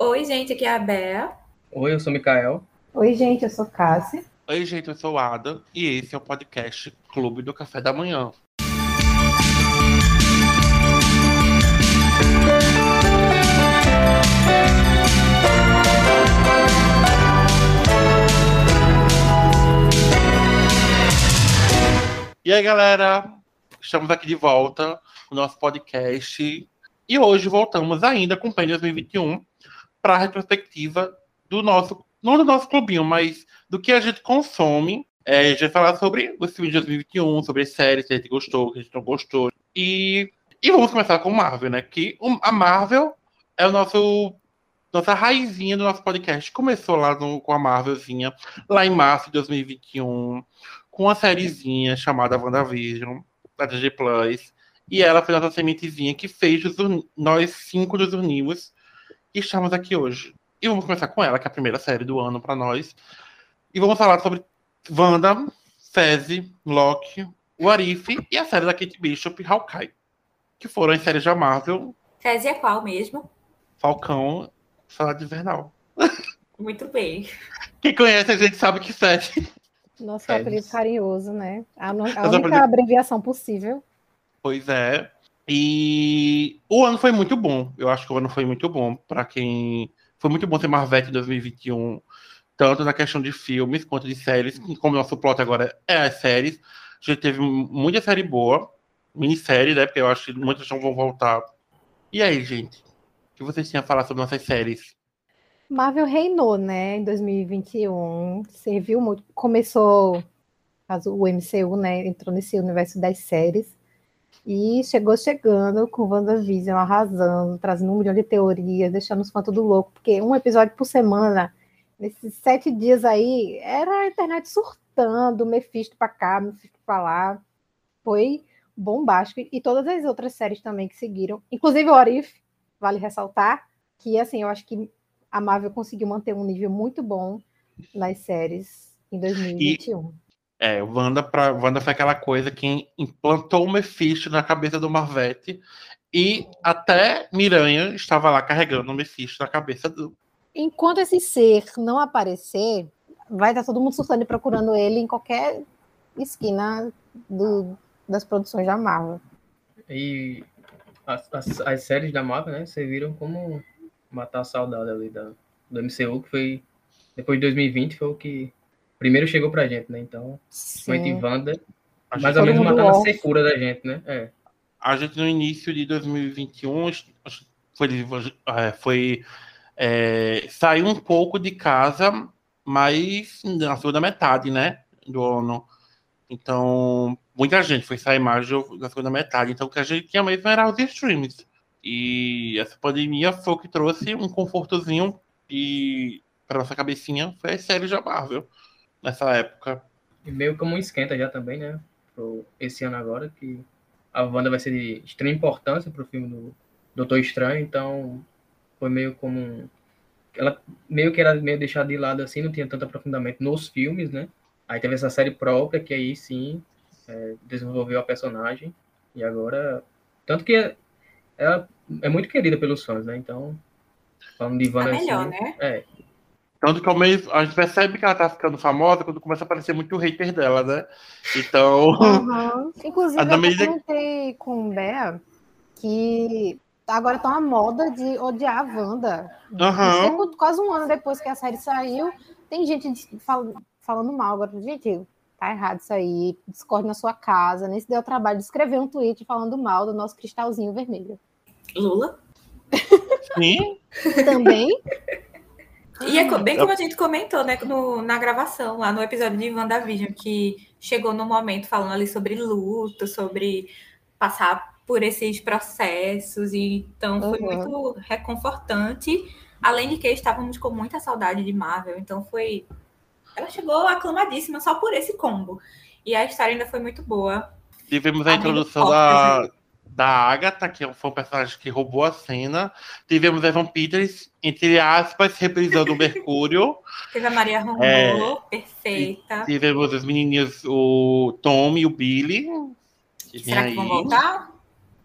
Oi, gente, aqui é a Bea. Oi, eu sou o Mikael. Oi, gente, eu sou Cassi. Oi, gente, eu sou o Ada e esse é o podcast Clube do Café da Manhã. E aí, galera, estamos aqui de volta no nosso podcast e hoje voltamos ainda com o PEN 2021 para a retrospectiva do nosso, não do nosso clubinho, mas do que a gente consome. É, a gente vai falar sobre o filme de 2021, sobre as séries que a gente gostou, que a gente não gostou. E, e vamos começar com Marvel, né? Que a Marvel é o nosso nossa raizinha do nosso podcast. Começou lá no, com a Marvelzinha, lá em março de 2021, com uma sériezinha chamada WandaVision, da DJ Plus. E ela foi nossa sementezinha que fez os, nós cinco nos unimos estamos aqui hoje. E vamos começar com ela, que é a primeira série do ano para nós. E vamos falar sobre Wanda, Fezzi, Loki, o Arif e a série da Kate Bishop, Hawkeye. Que foram as séries da Marvel. Fezzi é qual mesmo? Falcão, Salada Invernal. Muito bem. Quem conhece a gente sabe que Fezzi. Nosso apelido carinhoso, né? A, a única apelido... abreviação possível. Pois é. E o ano foi muito bom. Eu acho que o ano foi muito bom para quem. Foi muito bom ter Marvete em 2021, tanto na questão de filmes quanto de séries. Como nosso plot agora é as séries, a gente teve muita série boa, minissérie, né? Porque eu acho que muitas não vão voltar. E aí, gente? O que vocês tinham a falar sobre nossas séries? Marvel reinou, né, em 2021. Serviu muito. Começou, o MCU, né, entrou nesse universo das séries. E chegou chegando com WandaVision, arrasando, trazendo um milhão de teorias, deixando os fãs tudo louco, porque um episódio por semana, nesses sete dias aí, era a internet surtando, Mephisto pra cá, Mephisto pra lá. Foi bombástico. E todas as outras séries também que seguiram, inclusive o Orif, vale ressaltar, que assim, eu acho que a Marvel conseguiu manter um nível muito bom nas séries em 2021. E é, Wanda, pra, Wanda foi aquela coisa que implantou o Mephisto na cabeça do Marvete e até Miranha estava lá carregando o Mephisto na cabeça do. Enquanto esse ser não aparecer, vai estar todo mundo surtando e procurando ele em qualquer esquina do, das produções da Marvel. E as, as, as, séries da Marvel, né, serviram como matar a saudade ali da, do MCU, que foi depois de 2020 foi o que primeiro chegou pra gente, né? Então, Sim. Wanda, mais ou menos matando a secura da gente, né? É. A gente no início de 2021 foi, é, foi é, saiu um pouco de casa, mas na segunda metade, né? Do ano. Então, muita gente foi sair mais na segunda metade. Então, o que a gente tinha mesmo era os streams. E essa pandemia foi o que trouxe um confortozinho e para nossa cabecinha foi as séries da Marvel nessa época. E meio como um esquenta já também, né? Pro esse ano agora, que a Wanda vai ser de extrema importância pro filme do Doutor Estranho, então foi meio como. Ela meio que era meio deixada de lado assim, não tinha tanto aprofundamento nos filmes, né? Aí teve essa série própria, que aí sim é, desenvolveu a personagem. E agora. Tanto que ela é muito querida pelos fãs, né? Então, falando de Wanda. É melhor, assim, né? É, tanto que ao meio, a gente percebe que ela tá ficando famosa quando começa a aparecer muito o hater dela, né? Então. Uhum. Inclusive, eu medida... comentei com o Bea que agora tá uma moda de odiar a Wanda. Uhum. Quase um ano depois que a série saiu, tem gente falando mal agora. Gente, tá errado isso aí. Discorde na sua casa. Nem se deu o trabalho de escrever um tweet falando mal do nosso cristalzinho vermelho. Lula? Sim. Também. E é bem como a gente comentou, né, no, na gravação, lá no episódio de WandaVision, que chegou no momento falando ali sobre luto, sobre passar por esses processos, e então foi uhum. muito reconfortante. Além de que estávamos com muita saudade de Marvel, então foi. Ela chegou aclamadíssima só por esse combo. E a história ainda foi muito boa. Tivemos a introdução da, da Agatha, que foi um personagem que roubou a cena. Tivemos Evan Peters, entre aspas, reprisando o Mercúrio. Teve a Maria Rombo, é, perfeita. Tivemos os menininhos, o Tom e o Billy. Que Será que vão voltar?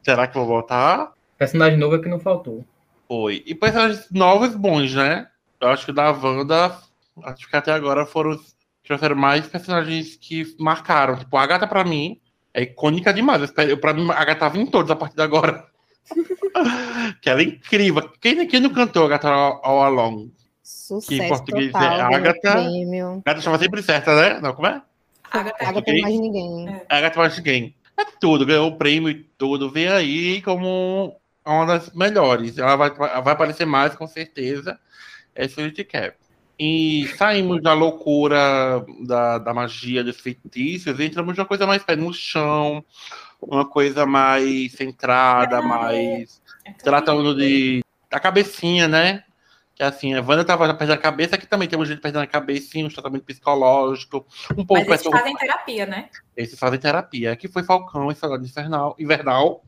Será que vão voltar? Personagem novo é que não faltou. Foi. E personagens novos bons, né? Eu acho que da Wanda, acho que até agora foram os trouxeram mais personagens que marcaram. Tipo, a Agatha, pra mim, é icônica demais. Eu, espero- pra mim, a Agatha tava em todos a partir de agora. que ela é incrível. Quem, quem não cantou a Agatha All, All Along? Sucesso português total, é ganhou Agatha. prêmio. A Agatha chama sempre certa, né? Não, como é? Agatha. Agatha mais ninguém. É. A Agatha mais ninguém. É tudo, ganhou o prêmio e tudo. Vem aí como uma das melhores. Ela vai, vai aparecer mais, com certeza. É que gente quer. E saímos da loucura da, da magia dos feitiços e entramos numa coisa mais pé no chão, uma coisa mais centrada, mais tratando de da cabecinha, né? Que assim, a Wanda tava perdendo a cabeça, aqui também temos gente perdendo a cabecinha, um tratamento psicológico, um pouco Mas eles fazem terapia, né? esses fazem terapia. Aqui foi Falcão e Saudade Infernal, Invernal.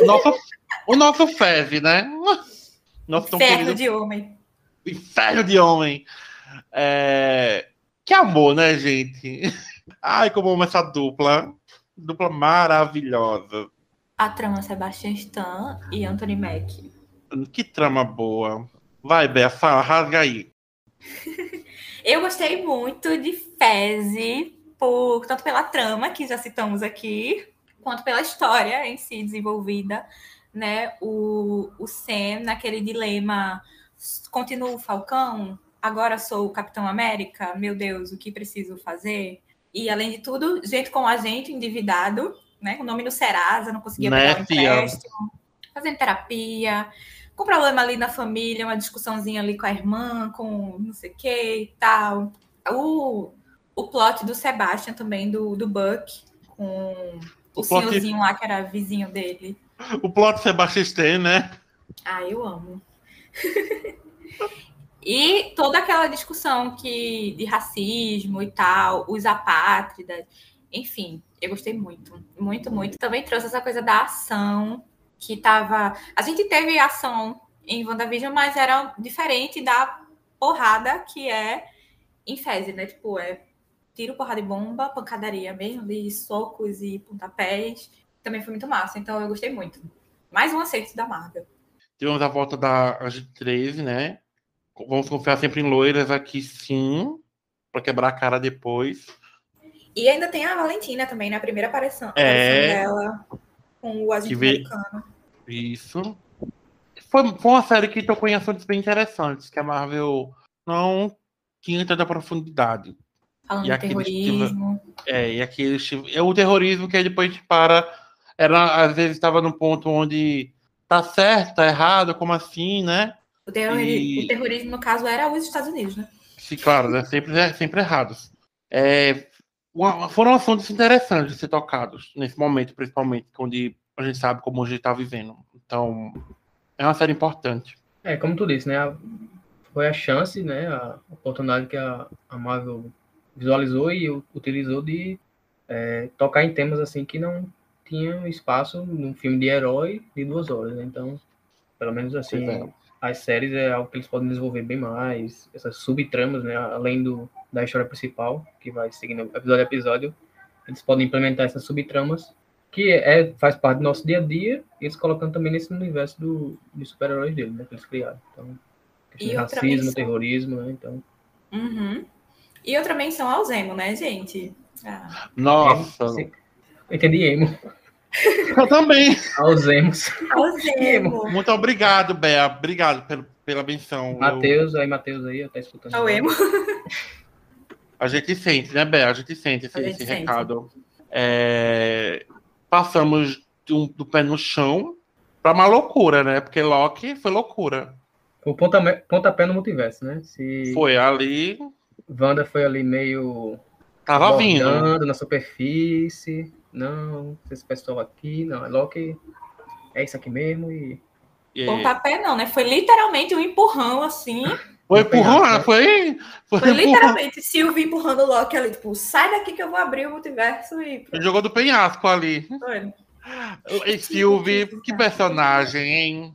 O nosso, o nosso Feve, né? Nosso Ferro querido de homem. Inferno de homem. É, Que amor, né, gente? Ai, como amo essa dupla. Dupla maravilhosa. A trama Sebastian Stan e Anthony Mack. Que trama boa. Vai, Bea, fala, rasga aí. Eu gostei muito de Feze, por, tanto pela trama, que já citamos aqui, quanto pela história em si desenvolvida. Né? O, o Sam, naquele dilema, continuo o Falcão, agora sou o Capitão América, meu Deus, o que preciso fazer? E, além de tudo, gente como a gente, endividado, né? o nome no Serasa, não conseguia Né, pegar o fia? empréstimo, fazendo terapia, com problema ali na família, uma discussãozinha ali com a irmã, com não sei o que e tal. O, o plot do Sebastian também, do, do Buck, com o, O plot- senhorzinho lá que era vizinho dele. O plot Sebastian Stan, né? Ah, eu amo. e toda aquela discussão que, de racismo e tal, os apátridas, enfim, eu gostei muito, muito, muito. Também trouxe essa coisa da ação, que tava. A gente teve ação em WandaVision, mas era diferente da porrada que é em Fezes, né? Tipo, é tiro, porrada e bomba, pancadaria mesmo, de socos e pontapés. Também foi muito massa, então eu gostei muito. Mais um acerto da Marvel. Tivemos a volta da Agente 13, né? Vamos confiar sempre em loiras aqui, sim. Pra quebrar a cara depois. E ainda tem a Valentina também, na primeira aparição, É. dela com o agente vê- americano. Isso. Foi, foi uma série que tocou em assuntos bem interessantes, que a Marvel não tinha tanta profundidade. Falando E aqueles terrorismo. É, e aqui eles tiv- é o terrorismo que aí depois para. Era, às vezes estava num ponto onde tá certo, tá errado, como assim, né? O, E- o terrorismo, no caso, era os Estados Unidos, né? Sim, claro, né? Sempre, é- sempre errados. É, uma- foram assuntos interessantes de ser tocados nesse momento, principalmente, onde a gente sabe como a gente está vivendo. Então, é uma série importante. É, como tu disse, né? Foi a chance, né? A oportunidade que a, a Marvel visualizou e utilizou de é, tocar em temas assim que não tinham espaço num filme de herói de duas horas, né? Então, pelo menos assim, é. as séries é algo que eles podem desenvolver bem mais, essas subtramas, né? Além do, da história principal, que vai seguindo episódio a episódio, eles podem implementar essas subtramas que é, faz parte do nosso dia a dia, e eles colocando também nesse universo do, de super-heróis dele, né? Que eles criaram. Então, E racismo, menção. terrorismo, né? Então, Uhum. E outra menção ao Zemo, né, gente? Ah, Nossa, entendi emo. Eu também. Aos emos. ao Zemo. Muito obrigado, Bea. Obrigado pelo, pela menção. Eu- Matheus, aí Matheus aí, tá escutando. Ao Emo. A gente sente, né, Bea? A gente sente esse, gente esse sente. recado. É, Passamos de um- do pé no chão pra uma loucura, né? Porque Loki foi loucura. O ponta- pontapé no multiverso, né? Se Foi ali, Wanda foi ali meio tava vindo. na superfície. Não, esse pessoal aqui, não, é Loki. É isso aqui mesmo e E- Pontapé não, né? Foi literalmente um empurrão, assim. Foi empurrão, né? foi, foi, Foi literalmente Sylvie empurrando o Loki ali, tipo, sai daqui que eu vou abrir o multiverso e... Ele Jogou do penhasco ali. Foi. E Sylvie, que personagem, hein?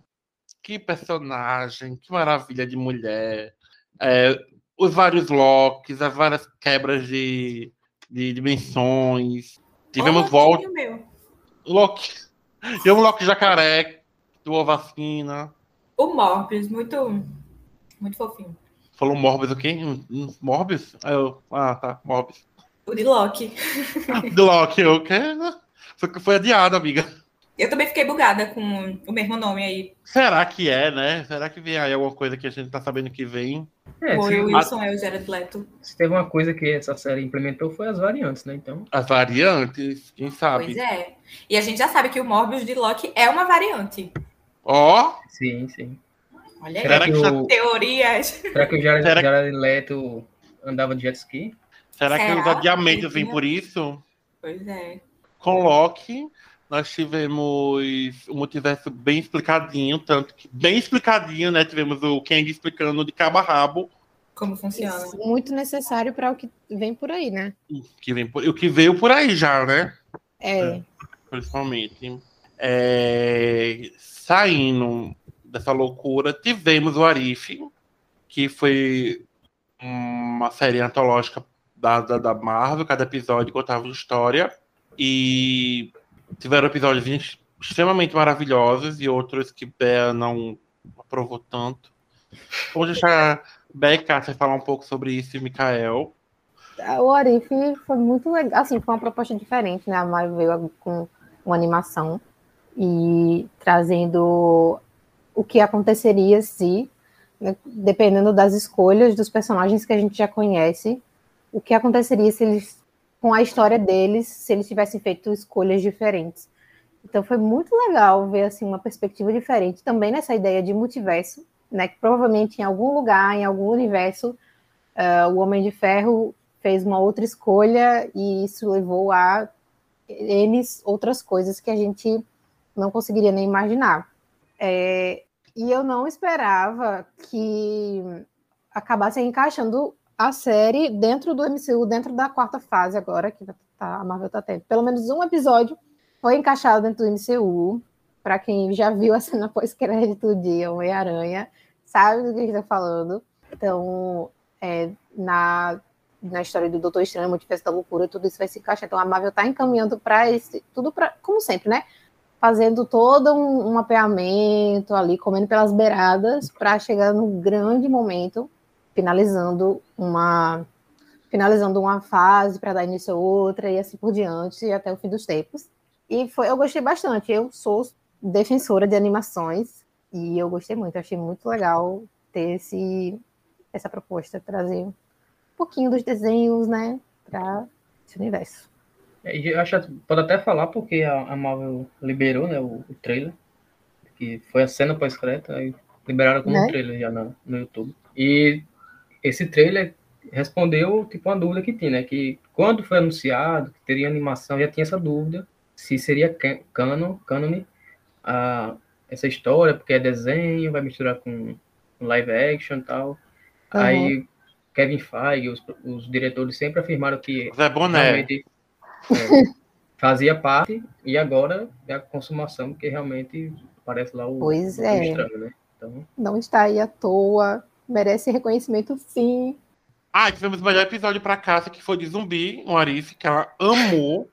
Que personagem, que maravilha de mulher. É, os vários locks, as várias quebras de, de dimensões. Tivemos volta. Loki. Tivemos Loki jacaré, doou vacina. O Morbius, muito, muito fofinho. Falou Morbius o quê? Morbius? Ah, eu... ah tá, Morbius. O de Loki. de Loki, o quê? Só que foi adiado, amiga. Eu também fiquei bugada com o mesmo nome aí. Será que é, né? Será que vem aí alguma coisa que a gente tá sabendo que vem? É, o Wilson a... é o Jared Leto. Se teve uma coisa que essa série implementou foi as variantes, né? Então. As variantes, quem sabe? Pois é. E a gente já sabe que o Morbius de Loki é uma variante. Ó! Oh. Sim, sim. Olha Será aí, que o... teorias. Será que o Jared, Será... Jared Leto andava de jet ski? Será, Será que os adiamentos vêm por isso? Pois é. Com Loki, nós tivemos o multiverso bem explicadinho, tanto que bem explicadinho, né? Tivemos o Kang explicando de cabo a rabo. Como funciona. Isso, muito necessário para o que vem por aí, né? Que vem por, o que veio por aí já, né? É. é principalmente. É, saindo dessa loucura, tivemos o Arif, que foi uma série antológica da, da, da Marvel, cada episódio contava uma história. E tiveram episódios extremamente maravilhosos e outros que Bea não aprovou tanto. Vamos deixar Bea e falar um pouco sobre isso e Mikael. O Arif foi muito legal, assim, foi uma proposta diferente, né? A Marvel veio com uma animação e trazendo o que aconteceria se, né, dependendo das escolhas dos personagens que a gente já conhece, o que aconteceria se eles com a história deles se eles tivessem feito escolhas diferentes. Então foi muito legal ver assim uma perspectiva diferente também nessa ideia de multiverso, né? Que provavelmente em algum lugar, em algum universo, uh, o Homem de Ferro fez uma outra escolha e isso levou a eles outras coisas que a gente não conseguiria nem imaginar. É, e eu não esperava que acabasse encaixando a série dentro do MCU, dentro da quarta fase agora, que tá, a Marvel tá tendo. Pelo menos um episódio foi encaixado dentro do MCU. Para quem já viu a cena pós-crédito de Homem-Aranha, sabe do que a gente tá falando. Então, é, na, na história do Doutor Estranho, Multiverso da Loucura, tudo isso vai se encaixar. Então, a Marvel tá encaminhando para esse. Tudo para. Como sempre, né? Fazendo todo um, um mapeamento ali, comendo pelas beiradas, para chegar no grande momento finalizando uma finalizando uma fase para dar início a outra e assim por diante até o fim dos tempos. E foi, eu gostei bastante. Eu sou defensora de animações e eu gostei muito. achei muito legal ter esse essa proposta, trazer um pouquinho dos desenhos, né, para esse universo. É, eu acho pode até falar porque a, Marvel liberou, né, o, o, trailer, que foi a cena pós-crédito, aí liberaram como né? um trailer já no, no YouTube. E esse trailer respondeu tipo uma dúvida que tinha, né? Que quando foi anunciado que teria animação, já tinha essa dúvida se seria canon, canon a, essa história, porque é desenho, vai misturar com, live action e tal. Uhum. Aí Kevin Feige, os, os, diretores sempre afirmaram que Zé Boné. realmente é, fazia parte e agora é a consumação, porque realmente parece lá o, pois o é. estranho, né? Então... Não está aí à toa merece reconhecimento sim. Ah, tivemos o melhor episódio pra Cássia, que foi de zumbi, um Arif, que ela amou.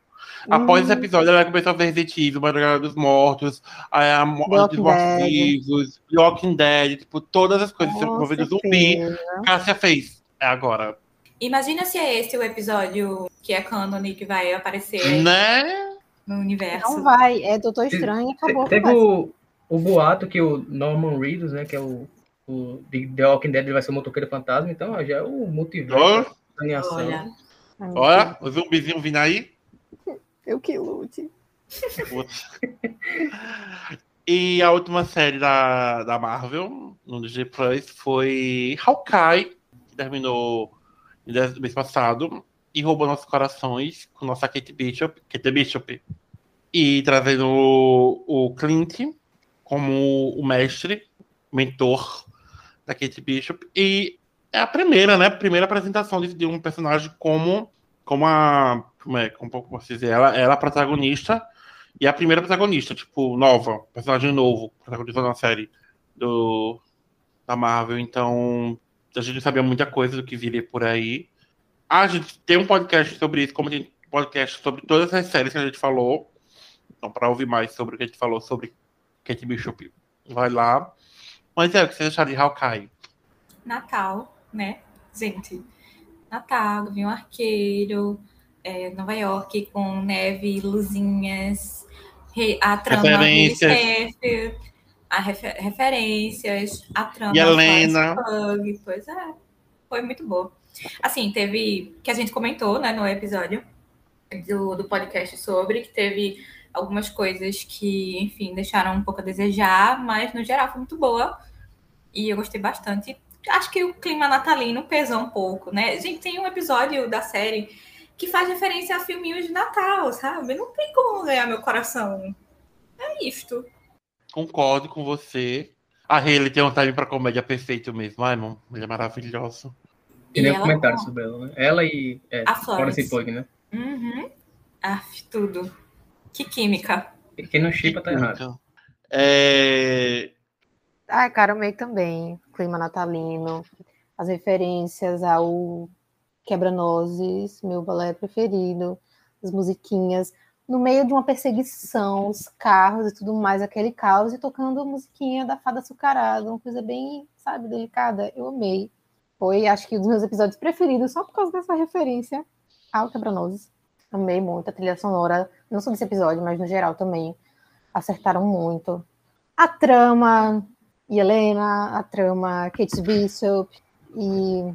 Após esse episódio, ela começou a ver Resident Evil, Madrugada dos Mortos, a, a, dos Mortos-Vivos, Walking Dead, tipo, todas as coisas envolvendo zumbi. Cássia fez. É agora. Imagina se é esse o episódio que é canon e que vai aparecer né? no universo. Não vai, é Doutor Estranho e acabou. Teve o, o boato que o Norman Reedus, né, que é o o The Walking Dead vai ser o motoqueiro fantasma, então ó, já é o multiverso. Olha. Olha, o zumbizinho vindo aí. Eu que lute. e a última série da, da Marvel, no Disney Plus, foi Hawkeye, que terminou no mês passado e roubou nossos corações com nossa Kate Bishop, Kate Bishop, e trazendo o, o Clint como o mestre, mentor da Kate Bishop. E é a primeira, né? Primeira apresentação de, de um personagem como, como a. Como é, como posso dizer? Ela, ela é a protagonista e a primeira protagonista, tipo, nova, personagem novo, protagonista da série do, da Marvel. Então, a gente sabia muita coisa do que viria por aí. A gente tem um podcast sobre isso, como podcast sobre todas as séries que a gente falou. Então, para ouvir mais sobre o que a gente falou sobre Kate Bishop, vai lá. Mas é o que vocês acharam de Hawkeye? Natal, né? Gente, Natal, Gavião Arqueiro, é, Nova York com neve luzinhas, a trama Referências. chefe, a refer- referências, a trama E a Helena. Pois é, foi muito boa. Assim, teve, que a gente comentou, né, no episódio do, do podcast sobre, que teve algumas coisas que, enfim, deixaram um pouco a desejar, mas no geral foi muito boa. E eu gostei bastante. Acho que o clima natalino pesou um pouco, né? Gente, tem um episódio da série que faz referência a filminhos de Natal, sabe? Não tem como ganhar meu coração. É isto. Concordo com você. A Haley tem um time pra comédia perfeito mesmo. Ai, mano, ele é maravilhoso. Tem nem ela comentário com- sobre ela, né? Ela e é, A Florence. Pugh, né? Uhum. Aff, tudo. Que química. Quem não chipa tá errado. É, Ai, cara, amei também. Clima natalino, as referências ao Quebra-Nozes, meu balé preferido, as musiquinhas. No meio de uma perseguição, os carros e tudo mais, aquele caos, e tocando a musiquinha da Fada Açucarada, uma coisa bem, sabe, delicada. Eu amei. Foi, acho que, um dos meus episódios preferidos, só por causa dessa referência ao Quebra-Nozes. Amei muito a trilha sonora, não só desse episódio, mas no geral também. Acertaram muito. A trama, e Helena, a trama Kate Bishop e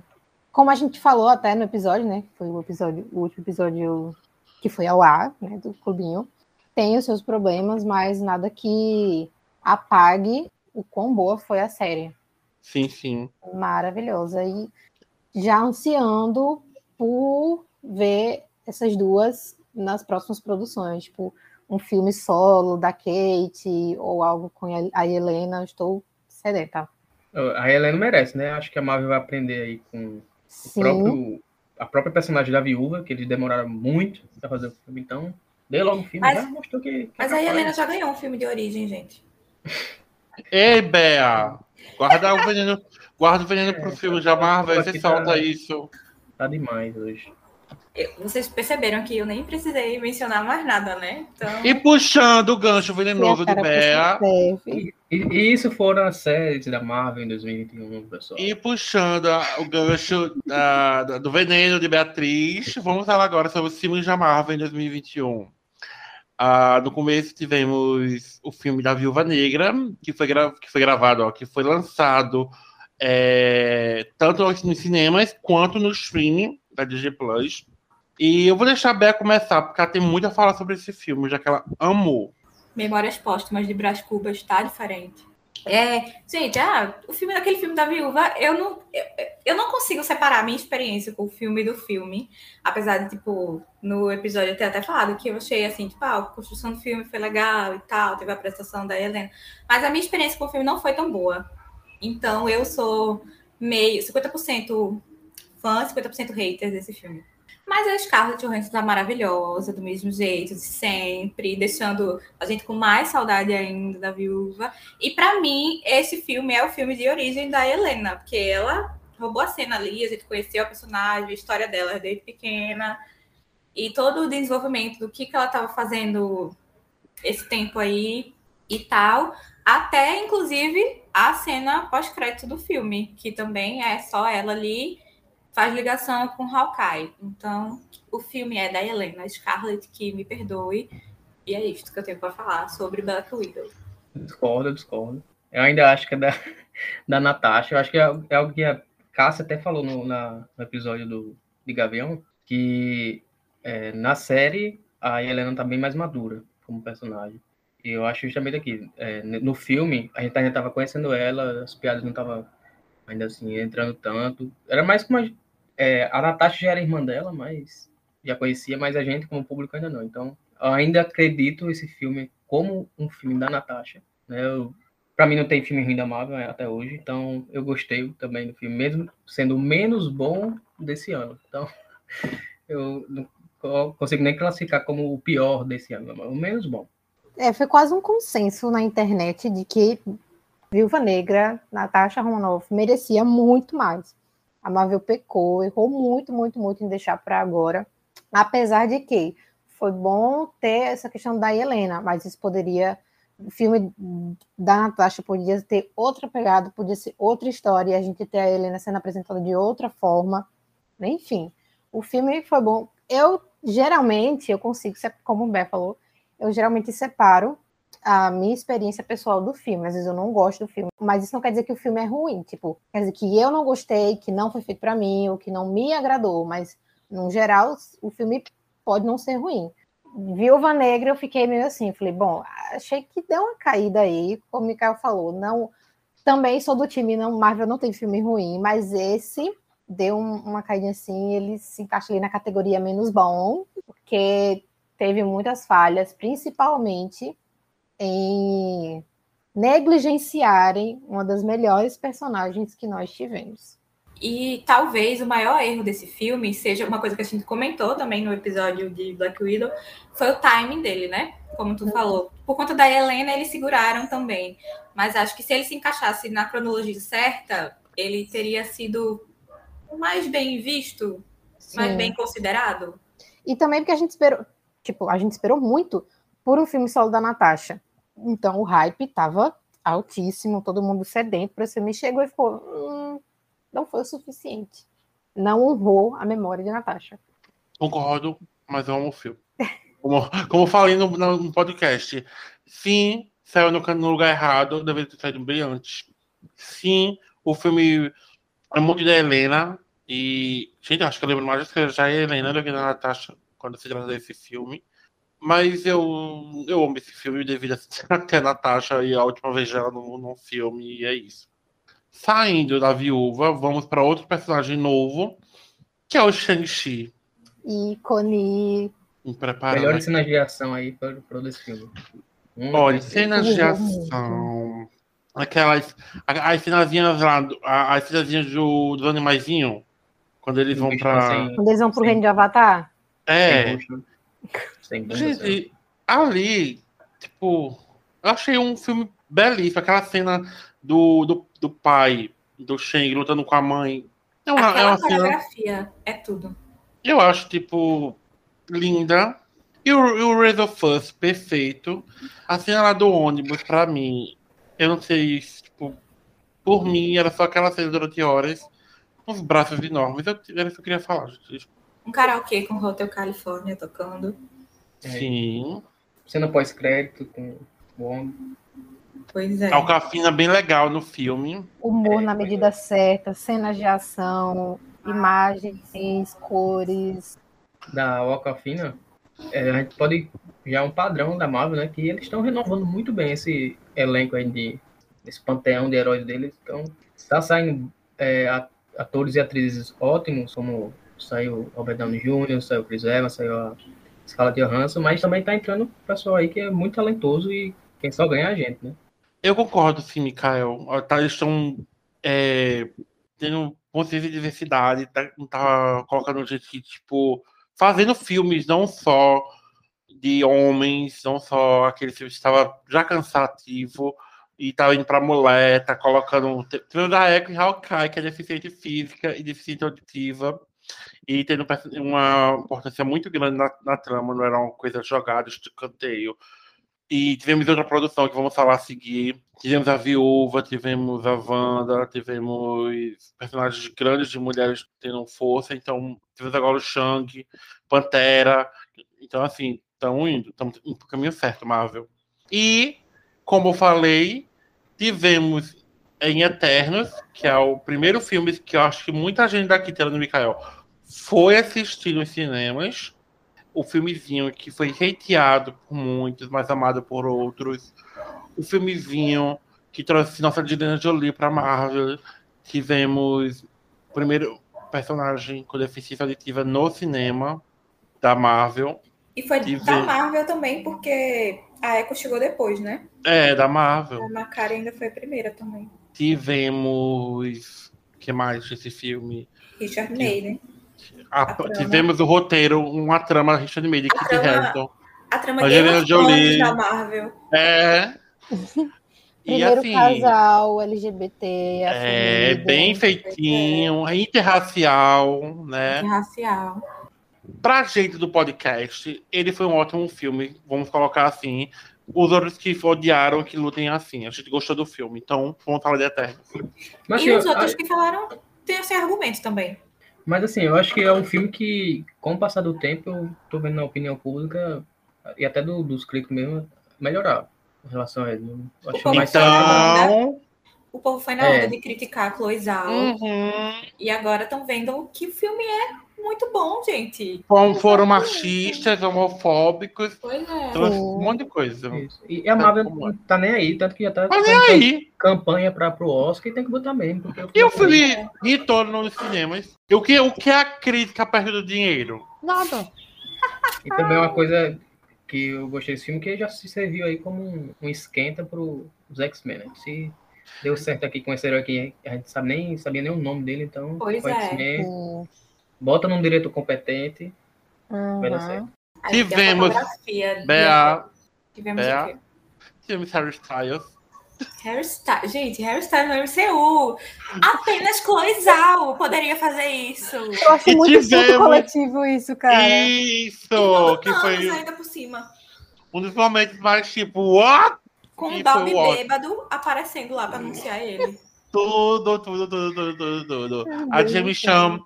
como a gente falou até no episódio, né? Foi o episódio, o último episódio que foi ao ar, né? Do clubinho. Tem os seus problemas, mas nada que apague o quão boa foi a série. sim, sim. Maravilhosa. E já ansiando por ver essas duas nas próximas produções, tipo um filme solo da Kate ou algo com a a Helena. Estou sedenta. A Helena merece, né? Acho que a Marvel vai aprender aí com o próprio, a própria personagem da viúva, que eles demoraram muito pra fazer o filme, então dê logo o filme, Mas- já mostrou que. que Mas é a. Helena já ganhou um filme de origem, gente. Ei, Bea! Guarda o veneno, guarda o veneno pro É, filme da Marvel, você tá- solta isso. Tá demais hoje. Vocês perceberam que eu nem precisei mencionar mais nada, né? Então, E puxando o gancho venenoso do Bea. E, e isso foram as séries da Marvel em 2021, pessoal. E puxando a- o gancho da- da- do veneno de Beatriz, vamos falar agora sobre os filmes da Marvel em 2021. Ah, no começo tivemos o filme da Viúva Negra, que foi, gra- que foi gravado, ó, que foi lançado é, tanto nos cinemas quanto no streaming da Disney Plus. E eu vou deixar a Bea começar, porque ela tem muito a falar sobre esse filme, já que ela amou. Memórias Póstumas de Brás Cubas tá diferente. É, gente, ah, o filme daquele filme da viúva, eu não, eu, eu não consigo separar a minha experiência com o filme do filme. Apesar de, tipo, no episódio eu ter até falado que eu achei assim, tipo, ah, a construção do filme foi legal e tal, teve a prestação da Helena. Mas a minha experiência com o filme não foi tão boa. Então eu sou meio 50% fã, 50% hater desse filme. Mas a Scarlett Johansson tá maravilhosa, do mesmo jeito, de sempre, deixando a gente com mais saudade ainda da viúva. E pra mim, esse filme é o filme de origem da Helena, porque ela roubou a cena ali, a gente conheceu a personagem, a história dela desde pequena, e todo o desenvolvimento do que, que ela estava fazendo esse tempo aí e tal, até inclusive a cena pós-crédito do filme, que também é só ela ali faz ligação com Hawkeye. Então, o filme é da Helena Scarlett, que me perdoe. E é isto que eu tenho para falar sobre Black Widow. Discordo, discordo. Eu ainda acho que é da, da Natasha. Eu acho que é, é algo que a Cássia até falou no, na, no episódio do, de Gavião, que é, na série a Helena tá bem mais madura como personagem. E eu acho justamente aqui, é, no filme, a gente ainda tava conhecendo ela, as piadas não estavam ainda assim entrando tanto. Era mais como a, é, a Natasha já era irmã dela, mas já conhecia, mas a gente como público ainda não. Então, eu ainda acredito esse filme como um filme da Natasha. Né? Eu, pra mim não tem filme ruim da Marvel é, até hoje, então eu gostei também do filme, mesmo sendo o menos bom desse ano. Então, eu não consigo nem classificar como o pior desse ano, mas o menos bom. É, foi quase um consenso na internet de que Viúva Negra, Natasha Romanoff, merecia muito mais. A Marvel pecou, errou muito, muito, muito em deixar para agora. Apesar de que foi bom ter essa questão da Helena, mas isso poderia o filme da Natasha podia ter outra pegada, podia ser outra história, a gente ter a Helena sendo apresentada de outra forma. Enfim, o filme foi bom. Eu, geralmente, eu consigo, como o Bé falou, eu geralmente separo a minha experiência pessoal do filme. Às vezes eu não gosto do filme, mas isso não quer dizer que o filme é ruim. Tipo, quer dizer que eu não gostei, que não foi feito para mim, ou que não me agradou. Mas, no geral, o filme pode não ser ruim. Viúva Negra, eu fiquei meio assim, falei, bom, achei que deu uma caída aí, como o Mikael falou, não, também sou do time, não, Marvel não tem filme ruim, mas esse deu uma caída assim, ele se encaixa ali na categoria menos bom, porque teve muitas falhas, principalmente em negligenciarem uma das melhores personagens que nós tivemos. E talvez o maior erro desse filme seja uma coisa que a gente comentou também no episódio de Black Widow, foi o timing dele, né? Como tu falou. Por conta da Helena, eles seguraram também. Mas acho que se ele se encaixasse na cronologia certa, ele teria sido mais bem visto, Sim. mais bem considerado. E também porque a gente esperou, tipo, a gente esperou muito por um filme solo da Natasha. Então o hype tava altíssimo, todo mundo sedento para esse filme. Chegou e ficou. Hum, não foi o suficiente. Não honrou a memória de Natasha. Concordo, mas eu amo o filme. Como, como falei no, no podcast, sim, saiu no, no, lugar errado, deveria ter saído antes. Sim, o filme é muito da Helena. E, gente, acho que eu lembro mais que já é Helena do que da Natasha quando se trata desse filme. Mas eu, eu amo esse filme devido a ter a Natasha e a última vez dela no, no filme, e é isso. Saindo da viúva, vamos para outro personagem novo, que é o Shang-Chi. Ícone. Melhor cena de ação aí para o esse filme. Hum, Olha, cenas de ação. Aquelas. As cenazinhas lá, as cenazinhas do, dos animaizinhos. Quando eles vão para. Quando eles vão pro reino de Avatar? É. Gente, ali, tipo, eu achei um filme belíssimo. Aquela cena do, do, do pai do Shang lutando com a mãe. É uma, Aquela é uma coreografia, cena... é tudo. Eu acho, tipo, linda. E o, e o Razor Fuzz, perfeito. A cena lá do ônibus, pra mim, eu não sei, tipo, por mim, era só aquela cena durante horas, uns braços enormes. Eu, era isso que eu queria falar, gente. Um karaokê com Hotel California tocando. Sim. Cena pós-crédito com o homem. Pois é. Alcafina bem legal no filme. Humor é, na medida é. certa, cenas de ação, imagens, cores. Da Alcafina, é, a gente pode já é um padrão da Marvel, né? Que eles estão renovando muito bem esse elenco aí de esse panteão de heróis deles. Então, está saindo é, atores e atrizes ótimos, como saiu Robert Downey Jr., saiu Chris Evans, saiu a Scarlett Johansson, mas também está entrando pessoal aí que é muito talentoso e quem só ganha é a gente, né? Eu concordo, sim, Mikael. Tá, eles estão é, tendo consciência de diversidade, tá, tá colocando gente que, tipo, fazendo filmes não só de homens, não só aquele filme que estava já cansativo e estava indo para mulher, tá colocando. Tendo da Echo e Hawkeye, que é deficiente física e deficiente auditiva, e tendo uma importância muito grande na, na trama, não era uma coisa jogada canteio. E tivemos outra produção que vamos falar a seguir. Tivemos a Viúva, tivemos a Wanda, tivemos personagens grandes de mulheres tendo força. Então, tivemos agora o Shang, Pantera. Então, assim, estamos indo, estamos indo para o caminho certo, Marvel. E, como eu falei, tivemos em Eternos, que é o primeiro filme que eu acho que muita gente daqui, tirando o Mikael, foi assistir nos cinemas o filmezinho que foi hateado por muitos, mas amado por outros. O filmezinho que trouxe nossa Angelina Jolie para Marvel. Tivemos o primeiro personagem com deficiência auditiva no cinema da Marvel. E foi Tivemos... da Marvel também, porque a Echo chegou depois, né? É, da Marvel. A Macari ainda foi a primeira também. Tivemos. O que mais desse filme? Richard Maiden. A, tivemos o roteiro, uma trama Richard Maiden, Kit Harington. A trama Angelina Jolie. da Marvel. É. Primeiro assim, casal LGBT. É, bem feitinho, é. interracial, né? Interracial. Pra gente do podcast, ele foi um ótimo filme, vamos colocar assim. Os outros que odiaram que lutem assim. A gente gostou do filme, então vamos falar de Eterno. Mas, e assim, os eu- outros que falaram têm esse argumento também. mas assim, eu acho que é um filme que, com o passar do tempo, eu tô vendo na opinião pública e até do- dos críticos mesmo, melhorar em relação a ele. Eu acho mais Então. O povo foi na É. onda de criticar a Chloe Zhao. Uhum. E agora estão vendo que o filme é muito bom, gente. Foram- Foram machistas, homofóbicos, Pois é. Sim. um monte de coisa. Isso. E a Marvel não tá nem aí, tanto que já tá Mas e fazendo aí? campanha para pro Oscar e tem que botar mesmo. Porque E o filme retorno nos cinemas? E o que, o que é a crítica perto do dinheiro? Nada. E também uma coisa que eu gostei desse filme, que já se serviu aí como um, um esquenta pro os X-Men, né? Se deu certo aqui com esse herói aqui, a gente sabe nem, sabia nem o nome dele, então Pois é. X-Men. Bota num diretor competente, vai dar Uhum. certo. Tivemos Bea, Tivemos Bea. o quê? tivemos Harry Styles. Hairstyle. Gente, Hairstyle no MCU. Apenas Chloe Zhao poderia fazer isso. Eu acho E muito tivemos- coletivo isso, cara. Isso! Que Anos foi ainda por cima. um dos momentos mais tipo, what? Com E o ótimo. bêbado aparecendo lá pra anunciar ele. Tudo, tudo, tudo, tudo, tudo, tudo. A Jamie. Chan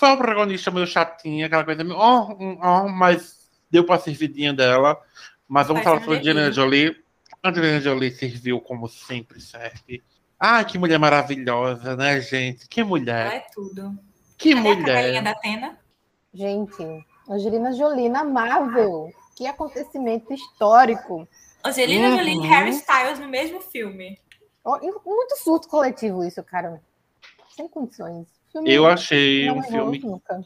foi uma protagonista meio chatinha, aquela coisa meio, oh, oh, mas deu pra servidinha dela. Mas vamos falar um sobre. Angelina Jolie. Angelina Jolie serviu como sempre serve. Ah, que mulher maravilhosa, né, gente? Que Ela mulher. é tudo. Que Cadê a cadelinha mulher. da Atena? Gente, Angelina Jolie na Marvel. Que acontecimento histórico. Angelina Uhum. Jolie e Harry Styles no mesmo filme. Muito surto coletivo isso, cara. Sem condições. Filme Eu achei não um filme nunca.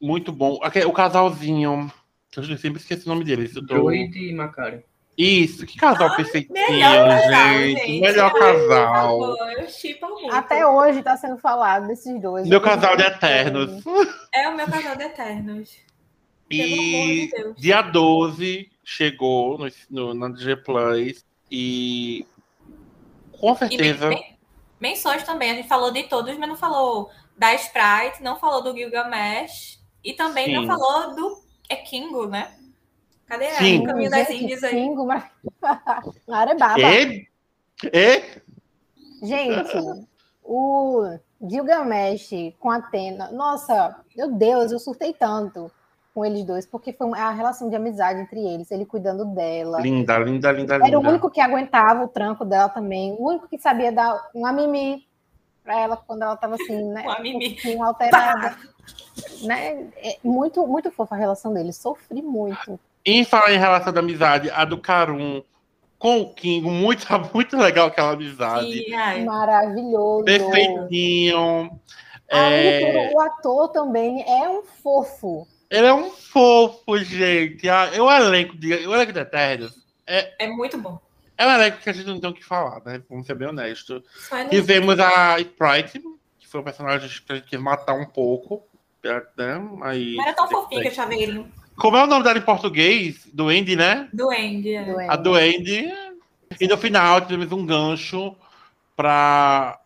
muito bom. O casalzinho, eu sempre esqueci o nome deles. tô- Joey e Macari. Isso, que casal perfeitinho, Melhor casal, gente. gente. Melhor casal. favor. Até hoje tá sendo falado desses dois. Meu casal de eternos. É o meu casal de Eternos. Pelo amor E de Deus. dia 12 chegou no, no, na DG Plus e com E certeza men- menções também. A gente falou de todos, mas não falou da Sprite, não falou do Gilgamesh e também não Sim. falou do é Kingo, né? Cadê a- Sim. o caminho das Índias aí? Kingo, mas... Arebaba. E, e Gente, o Gilgamesh com Atena. Nossa, meu Deus, eu surtei tanto com eles dois, porque foi a relação de amizade entre eles, ele cuidando dela. linda, linda, linda, Era o linda. único que aguentava o tranco dela também, o único que sabia dar uma mimi pra ela quando ela tava assim, né? Uma mimi. Um pouquinho alterada. Né? É muito, muito fofa a relação deles. Sofri muito. Em falar em relação de amizade, a do Karun com o Kingo, muito, muito legal aquela amizade. E, ai, Maravilhoso. Perfeitinho. De É, o ator também é um fofo. ele é um fofo, gente. Ah, O elenco de, o elenco de Eternos é muito bom. É um elenco que a gente não tem o que falar, né? Vamos ser bem ele- Tivemos a Sprite, que foi um personagem que a gente quis matar um pouco. Né? Aí, Não era tão fofinho que o chaveirinho Como é o nome dela em português? Do Andy, né? do Andy. é. Doente. A do Andy. E no final tivemos um gancho para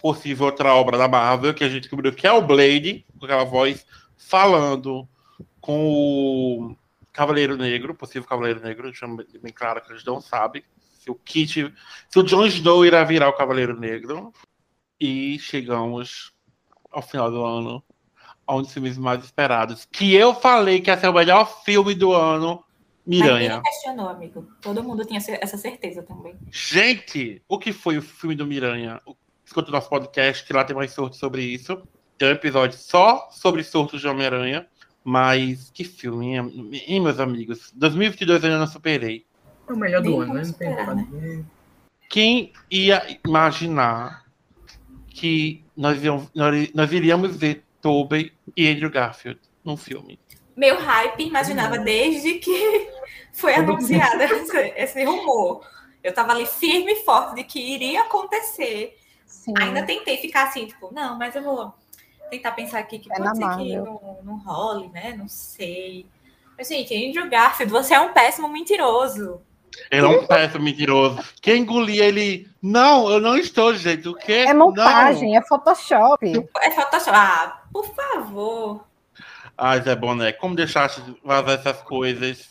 possível outra obra da Marvel, que a gente descobriu que é o Blade, com aquela voz falando com o Cavaleiro Negro, possível Cavaleiro Negro, deixando bem claro que a gente não sabe o Kit, se o Jon Snow irá virar o Cavaleiro Negro. E chegamos ao final do ano, a um dos filmes mais esperados, que eu falei que ia ser o melhor filme do ano, Mas Miranha. questionou, amigo. Todo mundo tinha essa certeza também. Gente, o que foi o filme do Miranha? Escuta o nosso podcast, que lá tem mais surtos sobre isso. Tem um episódio só sobre surtos de Homem-Aranha. Mas que filme, hein, meus amigos? 2022 eu ainda não superei. É o melhor do Nem ano, né? Não tem que esperar, né? Quem ia imaginar que nós, nós- nós iríamos ver Tobey e Andrew Garfield num filme? Meu hype imaginava desde que foi anunciado esse, esse rumor. Eu tava ali firme e forte de que iria acontecer. Sim. Ainda tentei ficar assim, tipo, não, mas eu vou tentar pensar aqui que É pode ser que Marvel. não, não role, né? Não sei. Mas, gente, Andrew Garfield, você é um péssimo mentiroso. Ele é um péssimo mentiroso. Quem engolia ele. Não, eu não estou, gente. O quê? É montagem, é Photoshop. É Photoshop. Ah, por favor. Ai, Zé Boné, como deixaste vazar essas coisas?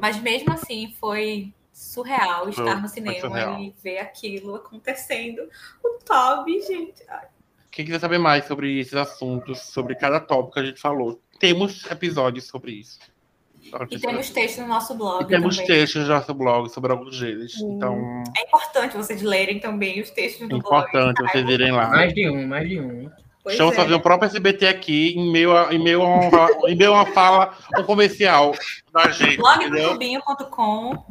Mas mesmo assim, foi surreal estar no cinema surreal. e ver aquilo acontecendo. O Toby, gente. Ai. Quem quiser saber mais sobre esses assuntos, sobre cada tópico que a gente falou, temos episódios sobre isso. E temos textos no nosso blog. E temos também. textos no nosso blog sobre alguns deles. Hum. Então... É importante vocês lerem também os textos do importante blog. Importante vocês irem lá. Mais de um, mais de um. Estamos é. fazendo o próprio SBT aqui em meio a, em meio a, uma, em meio a uma fala um comercial da gente. blog.com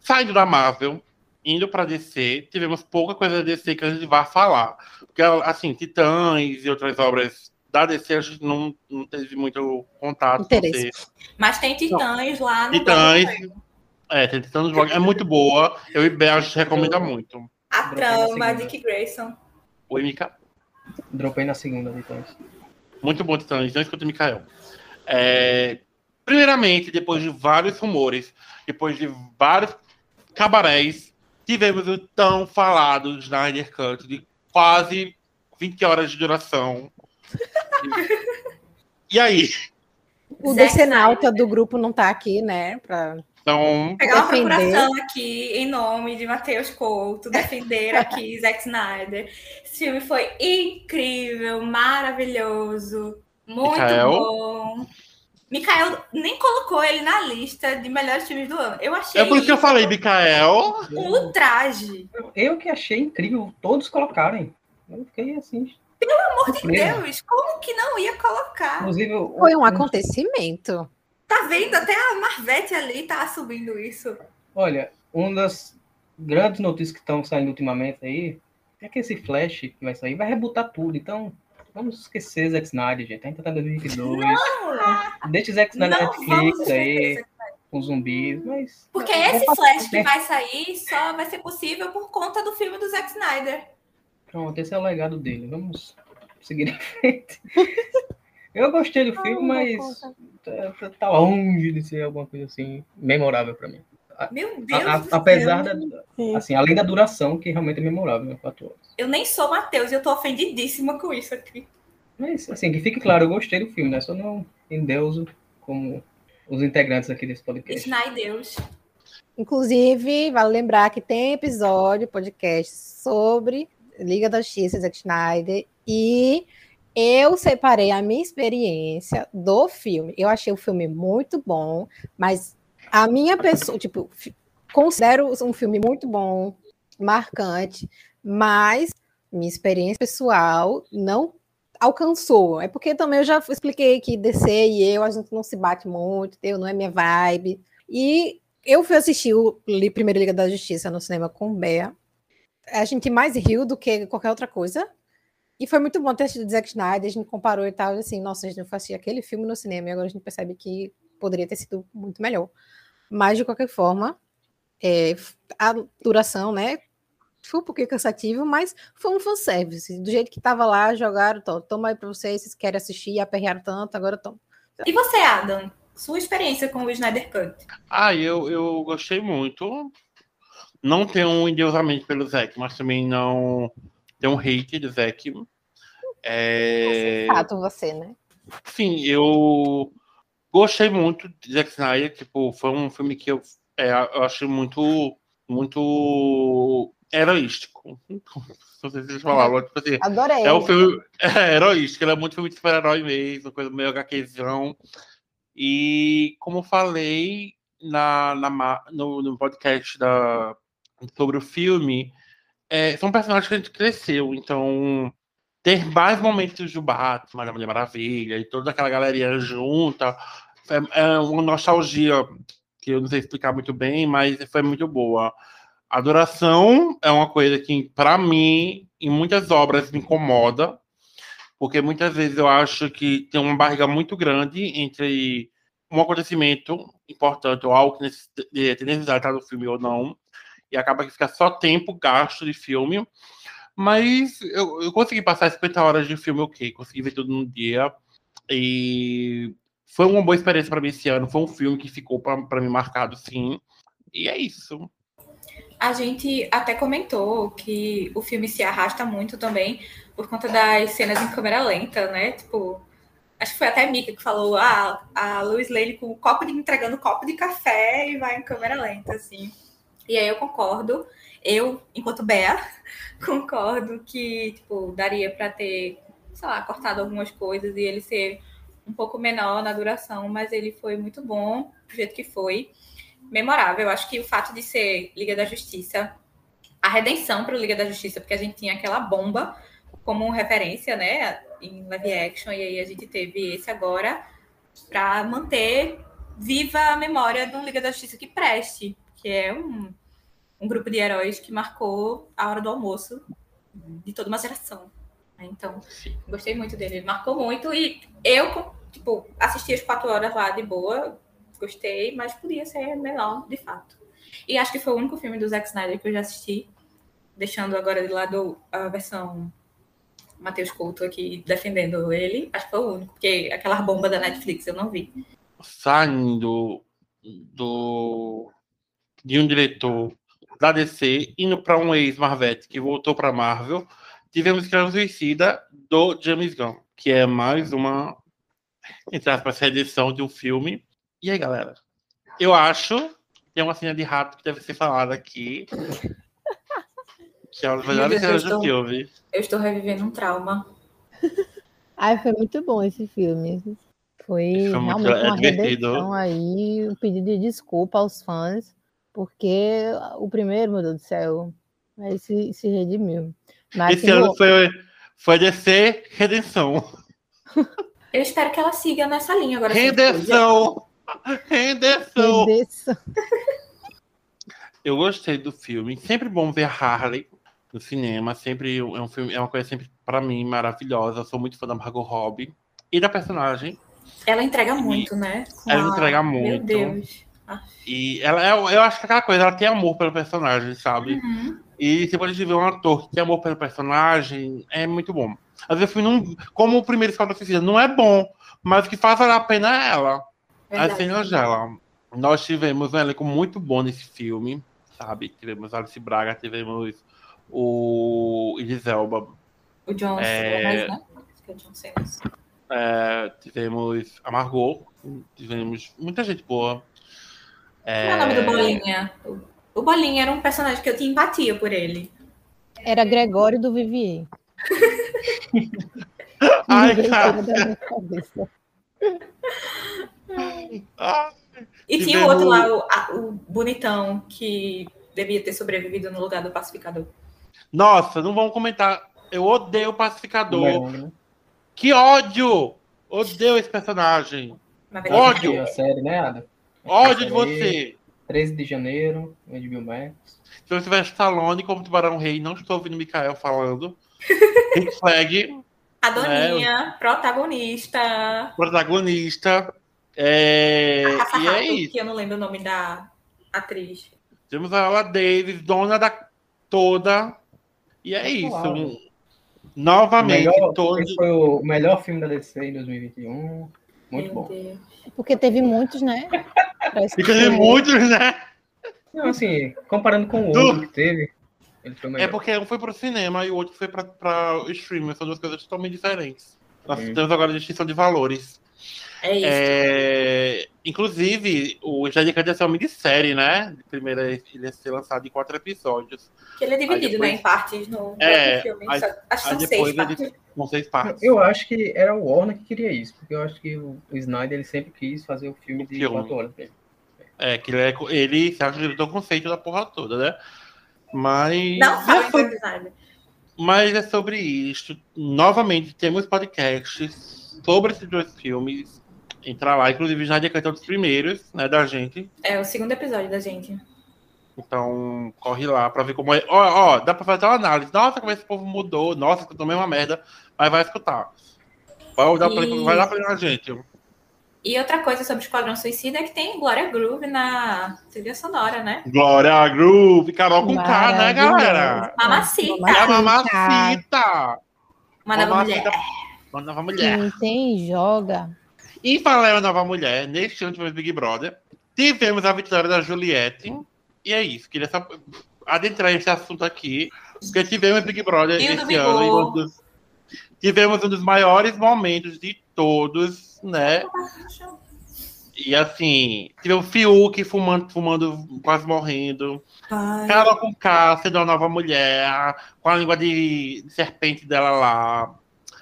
Saindo da Marvel, indo para DC, tivemos pouca coisa da DC que a gente vai falar. Porque, assim, Titãs e outras obras da DC a gente não, não teve muito contato. Interesse. Mas tem Titãs não. lá no Titãs. É, tem Titãs no. É muito boa. Eu e Bel, a gente recomenda muito. A trama, Dick Grayson. Oi, Mika. Dropei na segunda, Titãs. Muito bom, Titãs. Não escuta o Mikael. É... Primeiramente, depois de vários rumores, depois de vários cabarés, tivemos o tão falado Snyder Cut de quase 20 horas de duração. E aí? O decenalta do grupo não tá aqui, né? Pra então, pegar uma procuração aqui em nome de Matheus Couto, defender aqui Zack Snyder. Esse filme foi incrível, maravilhoso, muito Michael. bom. Mikael nem colocou ele na lista de melhores filmes do ano. Eu achei. É por isso que eu falei, Mikael. Um ultraje. Eu que achei incrível todos colocarem. Eu fiquei assim. Pelo amor de Deus, como que não ia colocar? Inclusive, foi um acontecimento. Tá vendo? Até a Marvete ali tá subindo isso. Olha, uma das grandes notícias que estão saindo ultimamente aí é que esse Flash que vai sair vai rebutar tudo. Então, vamos esquecer Zack Snyder, gente. A gente tá em 2022. Não! Deixa Zack Snyder na Netflix aí, com zumbis, mas... Porque esse Flash que vai sair só vai ser possível por conta do filme do Zack Snyder. Pronto, esse é o legado dele. Vamos seguir em frente. Eu gostei do filme, mas tá, tá, longe de ser alguma coisa assim memorável para mim. Meu Deus! A, a, apesar da. Assim, além da duração, que realmente é memorável, né? Quatro horas. Eu nem sou Matheus e eu tô ofendidíssima com isso aqui. Mas, assim, que fique claro, eu gostei do filme, né? Só não em Deus como os integrantes aqui desse podcast. Deus. Inclusive, vale lembrar que tem episódio, podcast sobre Liga da Justiça, Zack Schneider, e eu separei a minha experiência do filme. Eu achei o filme muito bom, mas a minha pessoa, tipo, considero um filme muito bom, marcante, mas minha experiência pessoal não alcançou. É porque também eu já expliquei que DC e eu, a gente não se bate muito, eu não é minha vibe. E eu fui assistir o Primeira Liga da Justiça no cinema com o Bea. A gente mais riu do que qualquer outra coisa. E foi muito bom ter assistido Zack Snyder, a gente comparou e tal, assim, nossa, a gente não assistiu aquele filme no cinema e agora a gente percebe que poderia ter sido muito melhor. Mas, de qualquer forma, é, a duração, né, foi um pouquinho cansativo, mas foi um fanservice. Do jeito que tava lá, jogaram, toma aí pra vocês, vocês querem assistir, aperrearam tanto, agora toma. E você, Adam? Sua experiência com o Snyder Cut? Ah, eu, eu gostei muito. Não tenho um endeusamento pelo Zack, mas também não tem um hate de Zack. É... Fato você, né? Sim, eu gostei muito de Zack Snyder. Tipo, foi um filme que eu, é, eu achei muito, muito heroístico. Não sei se vocês falaram. Tipo assim, Adorei. É um filme é, heroístico, ele é muito filme de super-herói mesmo, coisa meio HQzão. E como falei na, na no, no podcast da, sobre o filme, é, são personagens que a gente cresceu, então ter mais momentos do Batman, da Mulher Maravilha e toda aquela galerinha junta é, é, uma nostalgia que eu não sei explicar muito bem, mas foi muito boa. A duração é uma coisa que, para mim, em muitas obras me incomoda, porque muitas vezes eu acho que tem uma barriga muito grande entre um acontecimento importante ou algo que tem necessidade de estar no filme ou não, e acaba que fica só tempo gasto de filme. Mas eu, eu consegui passar 50 horas de filme ok, consegui ver tudo num dia. E foi uma boa experiência para mim esse ano. Foi um filme que ficou para mim marcado, sim. E é isso. A gente até comentou que o filme se arrasta muito também por conta das cenas em câmera lenta, né? Tipo, acho que foi até a Mika que falou, ah, a Louis Lane com o copo de entregando um copo de café e vai em câmera lenta, assim. E aí eu concordo, eu, enquanto Bea, concordo que, tipo, daria para ter, sei lá, cortado algumas coisas e ele ser um pouco menor na duração, mas ele foi muito bom do jeito que foi. Memorável. Eu acho que o fato de ser Liga da Justiça, a redenção para o Liga da Justiça, porque a gente tinha aquela bomba como referência, né, em live action, e aí a gente teve esse agora para manter viva a memória do Liga da Justiça que preste, que é um, um grupo de heróis que marcou a hora do almoço de toda uma geração. Então, gostei muito dele, ele marcou muito e eu, tipo, assisti as quatro horas lá de boa, gostei, mas podia ser melhor, de fato. E acho que foi o único filme do Zack Snyder que eu já assisti, deixando agora de lado a versão Matheus Couto aqui defendendo ele. Acho que foi o único, porque aquela bomba da Netflix eu não vi. Saindo do de um diretor da DC indo para um ex-Marvete que voltou para Marvel, tivemos Escravo Suicida do James Gunn, que é mais uma entre aspas, reedição de um filme. E aí, galera? Eu acho tem uma cena de rato que deve ser falada aqui. Que é uma das melhores cenas do filme. Eu estou revivendo um trauma. Ai, foi muito bom esse filme. Foi, foi realmente muito, é uma redenção aí, um pedido de desculpa aos fãs, porque o primeiro, meu Deus do céu, aí se, se redimiu. Mas, esse ano foi, foi descer redenção. Eu espero que ela siga nessa linha agora. Redenção! Redenção! Redenção! Eu gostei do filme. Sempre bom ver Harley no cinema. Sempre é um filme, é uma coisa sempre para mim maravilhosa. Eu sou muito fã da Margot Robbie e da personagem. Ela entrega muito, né? Com ela a... entrega muito. Meu Deus. E ela é, eu acho que aquela coisa, ela tem amor pelo personagem, sabe? Uhum. E se você ver um ator que tem amor pelo personagem, é muito bom. Às vezes não, como o primeiro Escola Suicida, não é bom, mas o que faz valer a pena é ela. Verdade. A cenas dela. Nós tivemos um elenco muito bom nesse filme, sabe? Tivemos Alice Braga, tivemos o Idris Elba. O John é... né? É John é, tivemos a Margot, tivemos muita gente boa. É... Qual é o nome do Bolinha? O Bolinha era um personagem que eu tinha empatia por ele. Era Gregório do Vivier. Ai, cara. e tinha o outro lá, o, o bonitão, que devia ter sobrevivido no lugar do pacificador. Nossa, não vamos comentar. Eu odeio o pacificador. Né? Que ódio! Odeio esse personagem. Ódio! A série, né, Ada? Ódio de você. 13 de janeiro, HBO Max. Se eu tivesse Stallone como Tubarão Rei, não estou ouvindo o Mikael falando. Rick Flag. A Doninha, né? protagonista. Protagonista. É... A e é isso. Que eu não lembro o nome da atriz. Temos a Ella Davis, dona da toda. E é, isso. Claro. Novamente, melhor, todo... Esse foi o melhor filme da DC em 2021. Muito Meu bom. Deus. Porque teve muitos, né? Porque teve muitos, né? Não, assim, comparando com o outro que teve, é porque um foi pro cinema e o outro foi pra, pra streaming. São duas coisas totalmente diferentes. Nós hum. temos agora a distinção de valores. É isso. É... Inclusive, o Jadica ia ser uma minissérie, né? Primeiro, ele ia ser lançado em quatro episódios. Que ele é dividido, depois... né? Em partes no é, filme. Aí, acho que são seis partes. São seis partes. Eu acho que era o Warner que queria isso. Porque eu acho que o, o Snyder ele sempre quis fazer o filme de filme. quatro horas. É, que ele, é, ele se acreditou o conceito da porra toda, né? Mas. Não é sobre, Mas é sobre isso. Novamente, temos podcasts sobre esses dois filmes. Entrar lá, inclusive já decretou dos primeiros, né, da gente. É o segundo episódio da gente. Então, corre lá pra ver como é. Ó, ó, dá pra fazer uma análise. Nossa, como esse povo mudou. Nossa, que eu tomei uma merda. Mas vai escutar. Vai dar, e... pra, vai dar pra a gente. E outra coisa sobre Esquadrão Suicida é que tem Glória Groove na trilha sonora, né? Glória Groove, Carol com K, né, galera? Mamacita. É a mamacita. Uma nova mulher. Uma nova mulher. Quem tem, joga. E falando nova mulher, neste último Big Brother, tivemos a vitória da Juliette. E é isso, queria só adentrar esse assunto aqui, porque tivemos Big Brother e esse ano. Um dos, tivemos um dos maiores momentos de todos, né? E assim, tive o Fiuk fumando, fumando, quase morrendo. Ai, Carol com K sendo uma nova mulher, com a língua de, de serpente dela lá.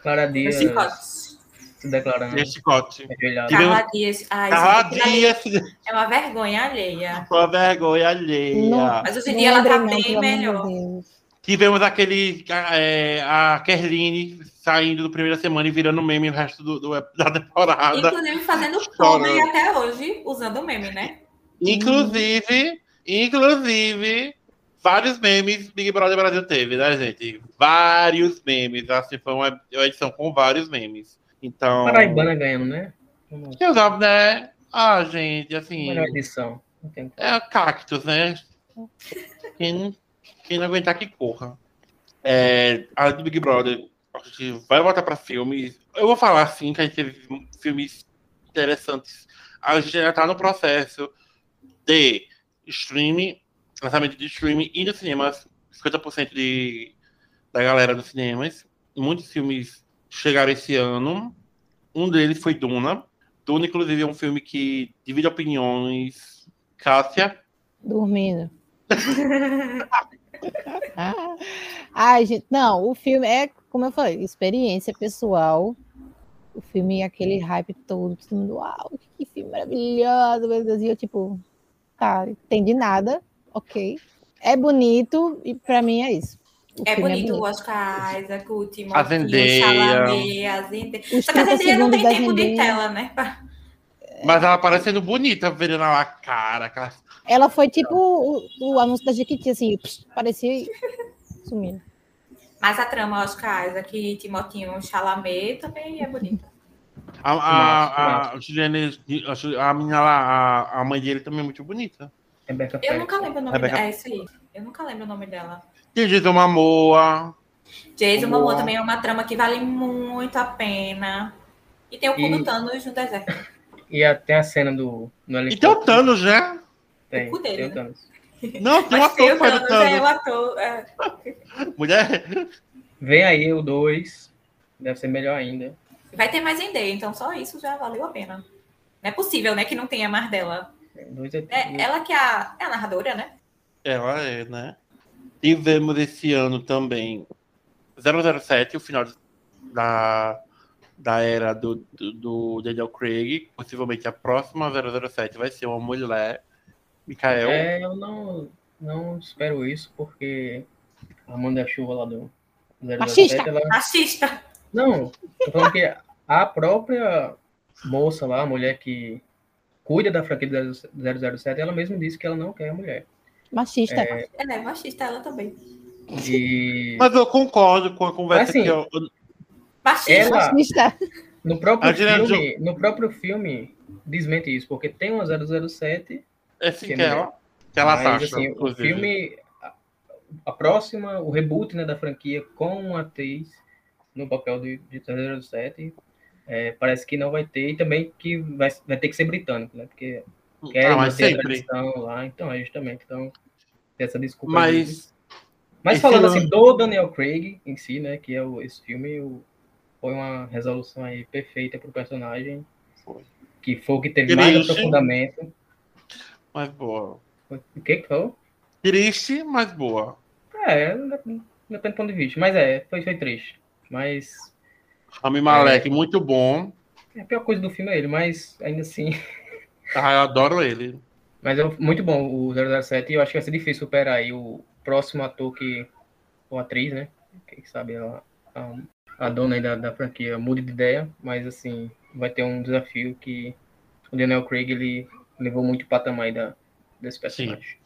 Clara Dias se declarando E chicote. Carla Dias. Ai, Carla Dias, É uma vergonha alheia. com a vergonha alheia. Não. Mas hoje em dia ela tá bem de melhor. Tivemos aquele. é, a Kerline saindo do primeira semana e virando meme o resto do, do- da temporada. Inclusive fazendo podre até hoje, usando o meme, né? Inclusive, inclusive, vários memes Big Brother Brasil teve, né, gente? Vários memes. Assim, foi uma uma edição com vários memes. Então. Paraibana ganhando, né? Eu né? Ah, gente, assim. Melhor edição. É cactus, né? Quem, não- quem não aguentar que corra. É, a do Big Brother, a gente vai voltar para filmes. Eu vou falar assim que a gente teve filmes interessantes. A gente ainda está no processo de streaming, lançamento de streaming e no cinemas. 50% de, da galera dos cinemas. Muitos filmes chegaram esse ano. Um deles foi Duna. Duna, inclusive, é um filme que divide opiniões. Cássia, Dormindo. Ah. Ai, gente, não, o filme é, como eu falei, experiência pessoal. O filme, é aquele hype todo, todo mundo, uau, que filme maravilhoso, meu Deus, e eu, tipo, tá, entendi nada, ok. É bonito, e pra mim é isso. O É filme bonito o Oscar Isaac, o A Timothée, o Zendaya. Chalamet, a Zendaya. Só que a 30 Zendaya não tem tempo de Zendaya. tela, né? mas ela parecendo bonita, vendo lá a cara. aquela- Ela foi tipo o, o anúncio da Jequiti, assim, parecia e sumiu. Mas a trama Oscar Isaac e Timothée Chalamet também é bonita. A, a, a, Juliane, a, a menina lá, a, a mãe dele também é muito bonita. Rebecca Eu nunca lembro o nome Rebecca- dela. É isso aí. Eu nunca lembro o nome dela. Tem Jason Momoa. Jason Boa. Momoa também é uma trama que vale muito a pena. E tem o cu E- do Thanos no deserto. E a- tem a cena do. No E tem o Thanos, né? Tem, O cu dele, tem o né? Não, tem um ator tem que o faz o Thanos, é o ator. é. Mulher. Vem aí o 2. Deve ser melhor ainda. Vai ter mais Zendaya, então só isso já valeu a pena. Não é possível, né, que não tenha mais dela. É, É, ela que é a, é a narradora, né? Ela é, né? Tivemos esse ano também 007, o final da, da era do, do, do Daniel Craig. Possivelmente a próxima 007 vai ser uma mulher. Mikael. É, eu não, não espero isso, porque a Amanda Chuva lá do 007, Machista. ela... Machista. Não, tô falando que a própria moça lá, a mulher que cuida da franquia do 007, ela mesma disse que ela não quer a mulher. Machista. Ela é machista, ela também. E Mas eu concordo com a conversa Assim, que eu, Machista. ela, Machista. no próprio filme, no próprio filme, desmente isso, porque tem uma 007 é assim que que é ela, que ela Mas, assim, o filme, a, a próxima, o reboot né, da franquia com uma atriz no papel de, de 007, é, parece que não vai ter, e também que vai, vai ter que ser britânico, né? Porque querem Ah, manter a tradição lá, então é justamente, então tem essa desculpa. Mas Mas falando assim, do Daniel Craig em si, né, que é o, esse filme, o- foi uma resolução aí perfeita pro personagem, Foi. que foi o que teve mais Triste. aprofundamento. Mas boa. O que que foi? Triste, mas boa. É, depende do ponto de vista. Mas é, foi, foi triste. Mas Rami Malek, muito bom. a pior coisa do filme é ele, mas ainda assim. Ah, eu adoro ele. Mas é muito bom o 007 e eu acho que vai ser difícil superar aí o próximo ator que. ou atriz, né? Quem sabe a, a, a dona aí da, da franquia mude de ideia, mas assim, vai ter um desafio que o Daniel Craig ele levou muito o patamar aí da, desse personagem.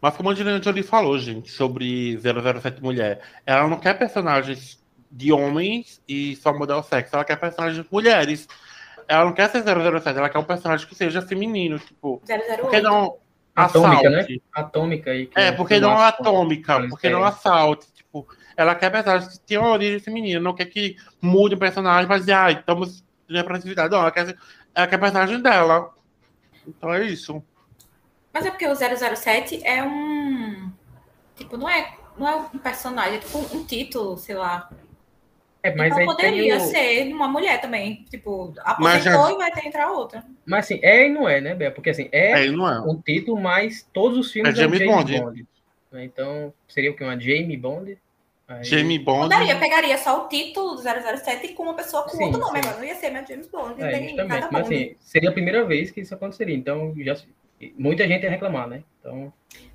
Mas como a Angelina Jolie falou, gente, sobre 007 Mulher, ela não quer personagens de homens e só mudar o sexo, ela quer personagens de mulheres. Ela não quer ser 007, ela quer um personagem que seja feminino, tipo, por que 008. não Atômica, né? assalte? Atômica aí. que É, é por que não com- atômica? com Por que não assalte? Tipo, ela quer personagens que tenham origem feminina, não quer que mude o personagem, mas dizer, ah, estamos de representatividade. Não, ela quer, ela quer personagem dela. Então é isso. Mas é porque o 007 é um. Tipo, não é, não é um personagem, é tipo um, um título, sei lá. É, mas então aí poderia tem o- ser uma mulher também. Tipo, Mas já- aposentou e vai ter que entrar outra. Mas assim, é e não é, né, Bea? Porque assim, é É, não é. o título, mas todos os filmes É James James Bond. Bond. Então, seria o que? Uma Jamie Bond? Aí- Jamie Bond. Mudaria, pegaria só o título do 007 com uma pessoa com Sim, outro nome. sim. Agora não ia ser mais James Bond. É, justamente. cada Mas Bond. assim, seria a primeira vez que isso aconteceria. Então, já muita gente ia reclamar, né? Então,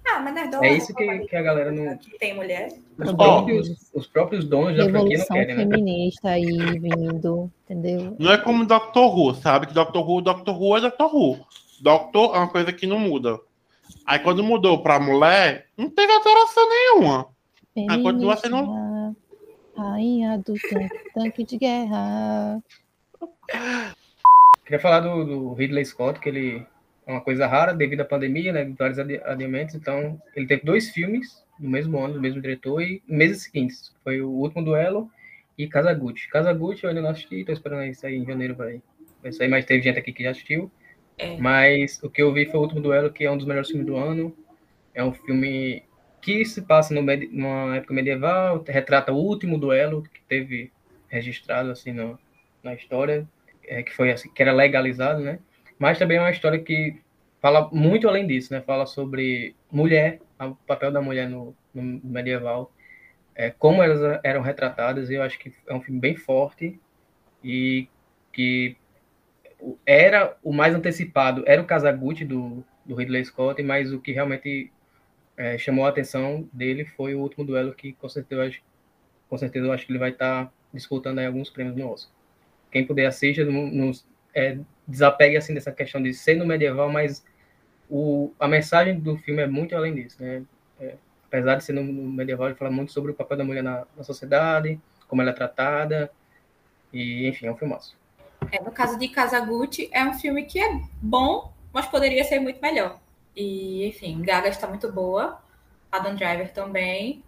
Ah, mas Nerdola, é isso que, que a galera não. que tem mulher. Os próprios, os próprios donos da franquia não querem, né? feminista aí vindo, entendeu? Não é como Doctor Who, sabe? Que Doctor Who, Doctor Who é Doctor Who. Doctor é uma coisa que não muda. Aí quando mudou pra mulher, não teve alteração nenhuma. Ah, continua sendo- Rainha do tanque, tanque de guerra. Queria falar do, do Ridley Scott, que ele é uma coisa rara devido à pandemia, né? Vários adi- adiamentos. Então, ele teve dois filmes no mesmo ano, do mesmo diretor, e meses seguintes. Foi o Último Duelo e Kazaguchi. Kazaguchi eu ainda não assisti, tô esperando isso aí em janeiro, vai, vai sair, mas teve gente aqui que já assistiu. É. Mas o que eu vi foi o Último Duelo, que é um dos melhores filmes do ano. É um filme que se passa numa época medieval, retrata o último duelo que teve registrado assim no, na história, é, que foi assim, que era legalizado, né? Mas também é uma história que fala muito além disso, né? Fala sobre mulher, o papel da mulher no, no medieval, é, como elas eram retratadas. E eu acho que é um filme bem forte e que era o mais antecipado, era o Kazaguchi do, do Ridley Scott, mas o que realmente é, chamou a atenção dele foi o último duelo que com certeza, acho- com certeza eu acho que ele vai estar disputando aí alguns prêmios no Oscar. Quem puder assista, não- é, desapegue assim dessa questão de ser no medieval, mas o, a mensagem do filme é muito além disso, né? É, apesar de ser no, no medieval, ele fala muito sobre o papel da mulher na, na sociedade, como ela é tratada, e enfim, é um filmaço. É, no caso de Kazaguchi, é um filme que é bom, mas poderia ser muito melhor. E, enfim, Gaga está muito boa, Adam Driver também.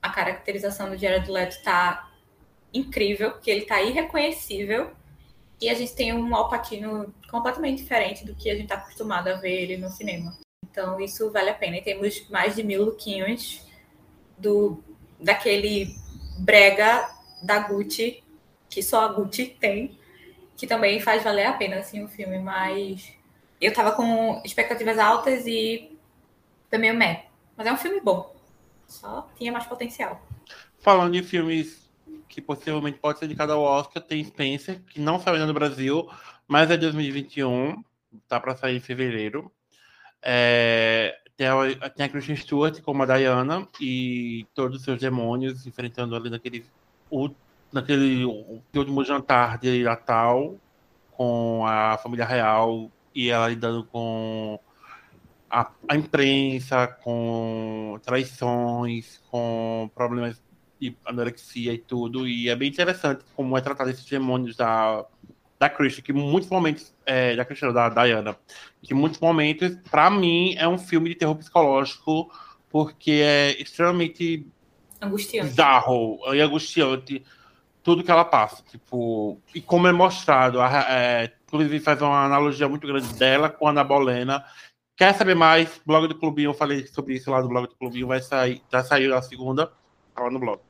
A caracterização do Jared Leto está incrível, porque ele está irreconhecível. E a gente tem um Al Pacino completamente diferente do que a gente está acostumado a ver ele no cinema. Então, isso vale a pena. E temos mais de mil lookinhos do, daquele brega da Gucci, que só a Gucci tem que também faz valer a pena assim o filme, mas eu tava com expectativas altas e foi meio meh. Mas é um filme bom. Só tinha mais potencial. Falando em filmes que possivelmente pode ser indicado ao Oscar, tem Spencer, que não saiu ainda no Brasil, mas é 2021, tá para sair em fevereiro. É, tem, a, tem a Kristen Stewart como a Diana e todos os seus demônios enfrentando ali naquele, u- naquele último jantar de Natal com a família real e ela lidando com a, a imprensa, com traições, com problemas de anorexia e tudo. E é bem interessante como é tratado esses demônios da, da Christian, que muitos momentos, é, da Christian, da Diana, que muitos momentos, para mim, é um filme de terror psicológico, porque é extremamente Angustiante. bizarro e angustiante tudo que ela passa. Tipo, e como é mostrado, a- é, inclusive faz uma analogia muito grande dela com a Ana Bolena. Quer saber mais? Blog do Clubinho, eu falei sobre isso lá no blog do Clubinho, vai sair, já saiu a segunda, tá lá no blog.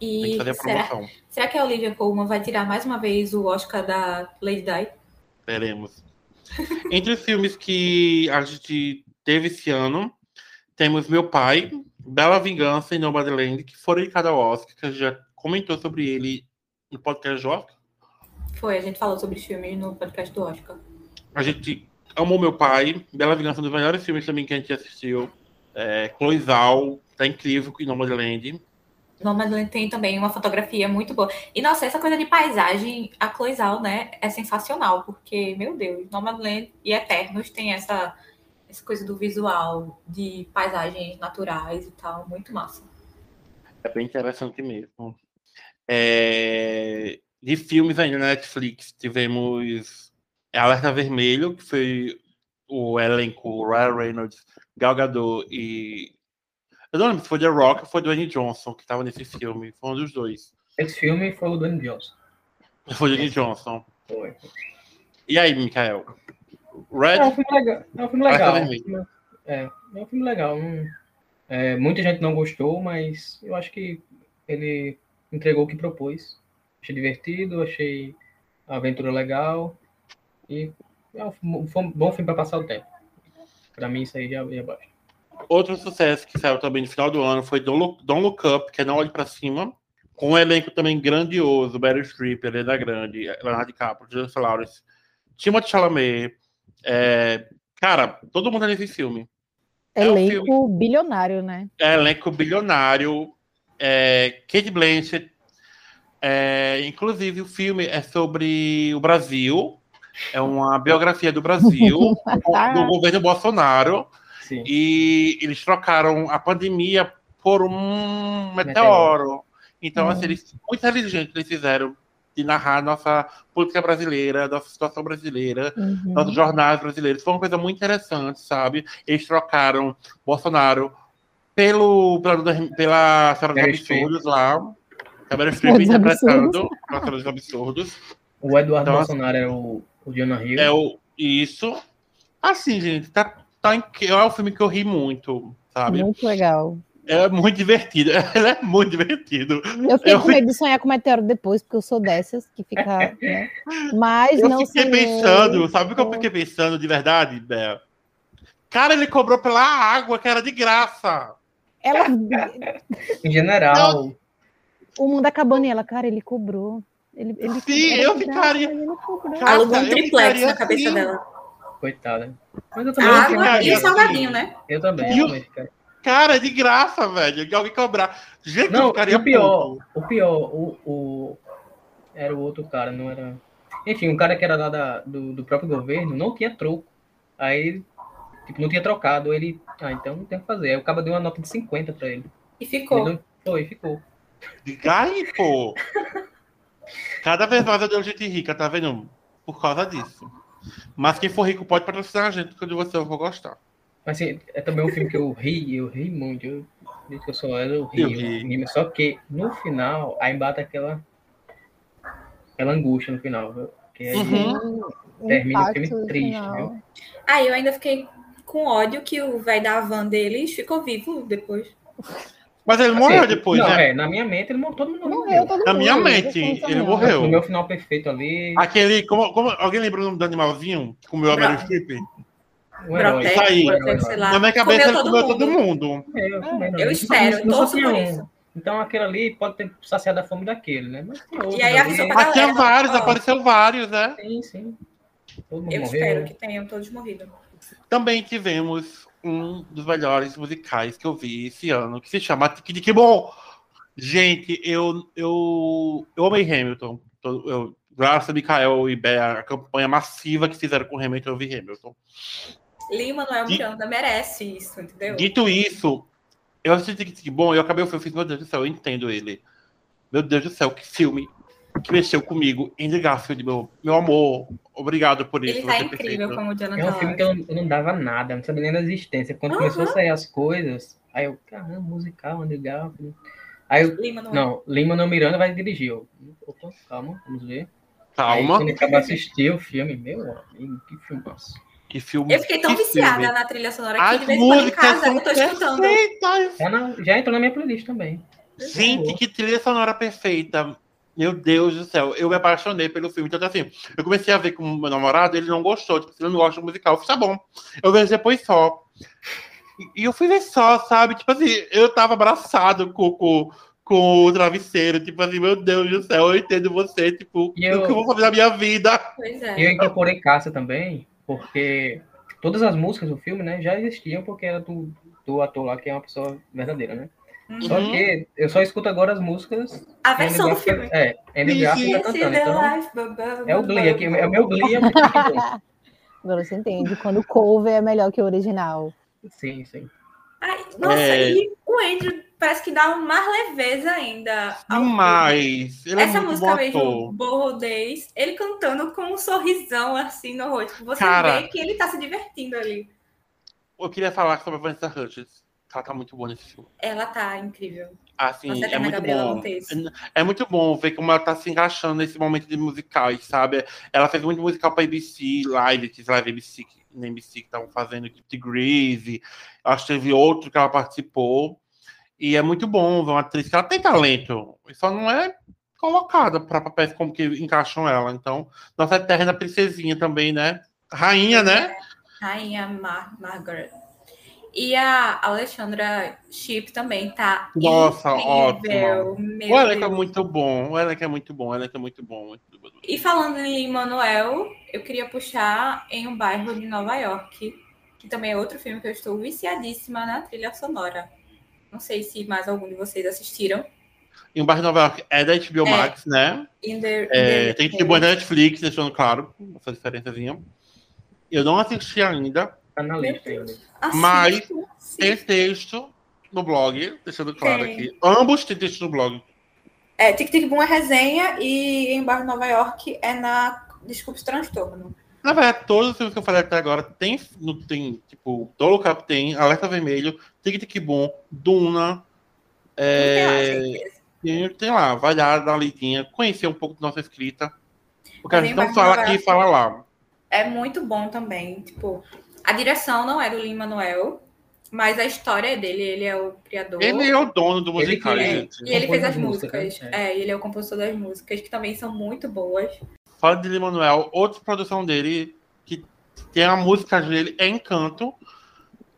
E fazer a será, promoção. será que a Olivia Colman vai tirar mais uma vez o Oscar da Lady Di? Veremos. Entre os filmes que a gente teve esse ano, temos Meu Pai, Bela Vingança e Nomadland, que foram indicados ao Oscar, que a gente já comentou sobre ele no podcast do Oscar. Foi, a gente falou sobre os filmes no podcast do Oscar. A gente amou Meu Pai, Bela Vingança, um dos melhores filmes também que a gente assistiu. É, Chloe Zhao, tá incrível com Nomadland. Nomadland tem também uma fotografia muito boa. E, nossa, essa coisa de paisagem, a Cloizal, né, é sensacional, porque, meu Deus, Nomadland e Eternos tem essa, essa coisa do visual, de paisagens naturais e tal, muito massa. É bem interessante mesmo. É, de filmes ainda na Netflix, tivemos Alerta Vermelho, que foi o elenco Ryan Reynolds, Gal Gadot e... Eu não lembro se foi The Rock ou foi Dwayne Johnson que estava nesse filme. Foi um dos dois. Esse filme foi o Dwayne Johnson. Foi Dwayne Johnson. Foi. E aí, Mikael? Red? É um filme legal. É um filme Alerta legal. Vermelho. É, é um filme legal. é, muita gente não gostou, mas eu acho que ele entregou o que propôs. Achei divertido, achei a aventura legal. E é um, um bom filme para passar o tempo. Para mim, isso aí já, já basta. Outro sucesso que saiu também no final do ano foi Don't Look, Don't Look Up, que é Não Olhe Pra Cima, com um elenco também grandioso, Barry Streep, Helena Grande, Leonardo DiCaprio, Jennifer Lawrence, Timothée Chalamet, é... cara, todo mundo é nesse filme. É elenco um filme... bilionário, né? É elenco bilionário, é... Kate Blanchett, é... inclusive o filme é sobre o Brasil, é uma biografia do Brasil, do governo Bolsonaro, Sim. e eles trocaram a pandemia por um meteoro. Então, assim, eles, muito inteligente eles fizeram de narrar nossa política brasileira, nossa situação brasileira, uhum. nossos jornais brasileiros. Foi uma coisa muito interessante, sabe? Eles trocaram Bolsonaro pelo, pela, pela Senhora dos Absurdos lá. Câmara Streep interpretando a Senhora dos Absurdos. O Eduardo então, Bolsonaro é o, o Jonah Hill. É o, isso. Assim, gente, tá, tá, é um filme que eu ri muito, sabe? Muito legal. É muito divertido. Ele é muito divertido. Eu fiquei eu com medo de sonhar com o meteoro depois, porque eu sou dessas que fica. Né? Mas eu não fiquei pensando, sabe o que eu fiquei pensando de verdade, Bé? Cara, ele cobrou pela água, que era de graça. Ela. em general. O mundo acabando e ela, cara, ele cobrou. Ele, ele Sim, eu ficaria. Alugou um triplex na cabeça assim. dela. Coitada. Mas eu também água e o salgadinho, assim. né? Eu também. Eu, Cara, de graça, velho. Que alguém cobrar. Gente, não, ficaria o pior, o pior, o, o, era o outro cara, não era. Enfim, um cara que era lá da, do, do próprio governo não tinha troco. Aí, tipo, não tinha trocado. Ele, ah, então não tem o que fazer. Aí o cara deu uma nota de 50 pra ele. E ficou. Ele foi, ficou. Diga aí, pô. Cada vez mais eu dou gente rica, tá vendo? Por causa disso. Mas quem for rico pode patrocinar a gente, porque de você eu vou gostar. Mas assim, é também um filme que eu ri, eu ri muito. Eu, que eu sou ela, eu ri, eu ri. Só que no final, aí bate aquela, aquela angústia no final, viu? Que aí uhum. termina o filme triste, viu? Ah, eu ainda fiquei com ódio que o velho da van deles ficou vivo depois. Mas ele assim, morreu depois, não, né? É, na minha mente, ele morreu, todo mundo morreu. Todo na minha mente, ele morreu. No meu final perfeito ali. Aquele, como, como, alguém lembra o nome do animalzinho que comeu a Meryl Streep? Herói. Isso aí. Na minha cabeça ele comeu todo mundo. É, eu, eu espero, eu torço por isso. Então aquele ali pode ter saciado a fome daquele, né? Mas e aí pra Mas tinha vários, apareceu vários, né? Sim, sim. eu morreu. espero que tenham todos morrido. Também tivemos um dos melhores musicais que eu vi esse ano, que se chama Tic Bom. Gente, eu, eu, eu amei Hamilton. Eu, graças a Mikael e Bea, a campanha massiva que fizeram com Hamilton, eu vi Hamilton. Lima Manuel Miranda merece isso, entendeu? Dito isso, eu assisti que bom, eu acabei o filme, fiz, meu Deus do céu, eu entendo ele. Meu Deus do céu, que filme que mexeu comigo. Andy Garfield, meu, meu amor, obrigado por isso. Ele tá incrível como o Jonathan É um filme que eu, eu, não dava nada, não sabia nem da existência. Quando uhum. começou a sair as coisas, aí eu, caramba, musical, Andy Garfield. Aí eu, Lima não, não Lima não Miranda vai dirigir. Eu, opa, calma, vamos ver. Calma. Aí, quando acaba assistir o filme, meu amigo, que filmaço. Que filme. Eu fiquei tão viciada filme. na trilha sonora que As de vez em casa eu tô escutando. Já, na, já entrou na minha playlist também. Gente, que trilha sonora perfeita. Meu Deus do céu, eu me apaixonei pelo filme. Então, assim, eu comecei a ver com o meu namorado, ele não gostou, tipo, ele não gosta do musical. Eu falei, tá bom, eu vejo depois só. E eu fui ver só, sabe? Tipo assim, eu tava abraçado com, com, com o travesseiro, tipo assim, meu Deus do céu, eu entendo você, tipo, eu, o que eu vou fazer na minha vida. Pois é. Eu incorporei Cássia também, porque todas as músicas do filme, né, já existiam porque era do, do ator lá, que é uma pessoa verdadeira, né? Uhum. Só que eu só escuto agora as músicas. A versão do filme. É, Andy Garfield tá cantando. Então, é o Glee, aqui, é o meu Glee. É agora você entende, quando o cover é melhor que o original. Sim, sim. Ai, nossa, é... e o Andrew parece que dá mais leveza ainda. Demais. Ele é Essa é música mesmo, Borrodez, ele cantando com um sorrisão assim no rosto. Você Cara, vê que ele tá se divertindo ali. Eu queria falar sobre a Vanessa Hudgens. Ela tá muito boa nesse filme. Ela tá incrível. Assim, é muito bom. É muito bom ver como ela tá se encaixando nesse momento de musicais, sabe? Ela fez muito musical pra ABC, live, que live ABC, na ABC que estavam fazendo, de Grease. Acho que teve outro que ela participou. E é muito bom ver uma atriz que ela tem talento. Só não é colocada para papéis como que encaixam ela. Então, nossa eterna princesinha também, né? Rainha, né? Rainha Mar Margaret. E a Alexandra Chip também tá Nossa, incrível. ótimo. O elenco é Deus. muito bom. O elenco é muito bom. O elenco é muito bom. E falando em Manuel, eu queria puxar em um bairro de Nova York, que também é outro filme que eu estou viciadíssima na trilha sonora. Não sei se mais algum de vocês assistiram. E o Bairro de Nova York é da HBO É. Max, né? In the, É, the- tem que ter boa Netflix, deixando claro essa diferençazinha. Eu não assisti ainda. Tá na lista ainda. Assista, Mas assista. Tem texto no blog, deixando claro Tem. aqui. Ambos têm texto no blog. É, Tic Tic Boom é resenha e em Bairro de Nova York é na Desculpe Transtorno. Na verdade, todos os filmes que eu falei até agora tem, no- tem tipo, Dolo Cap tem, Alerta Vermelho, Tic Tic Boom, Duna. Tem lá, É, tem, tem lá, vai lá, dar uma lidinha, conhecer um pouco da nossa escrita. Porque a gente não fala aqui e fala lá. É muito bom também. Tipo, a direção não é do Lin Manuel, mas a história é dele. Ele é o criador. Ele é o dono do Ele musical, que- É, gente. E ele fez as as músicas, músicas. né? É, ele é o compositor das músicas, que também são muito boas. Fala de Lin-Manuel, outra produção dele, que tem a música dele, é Encanto,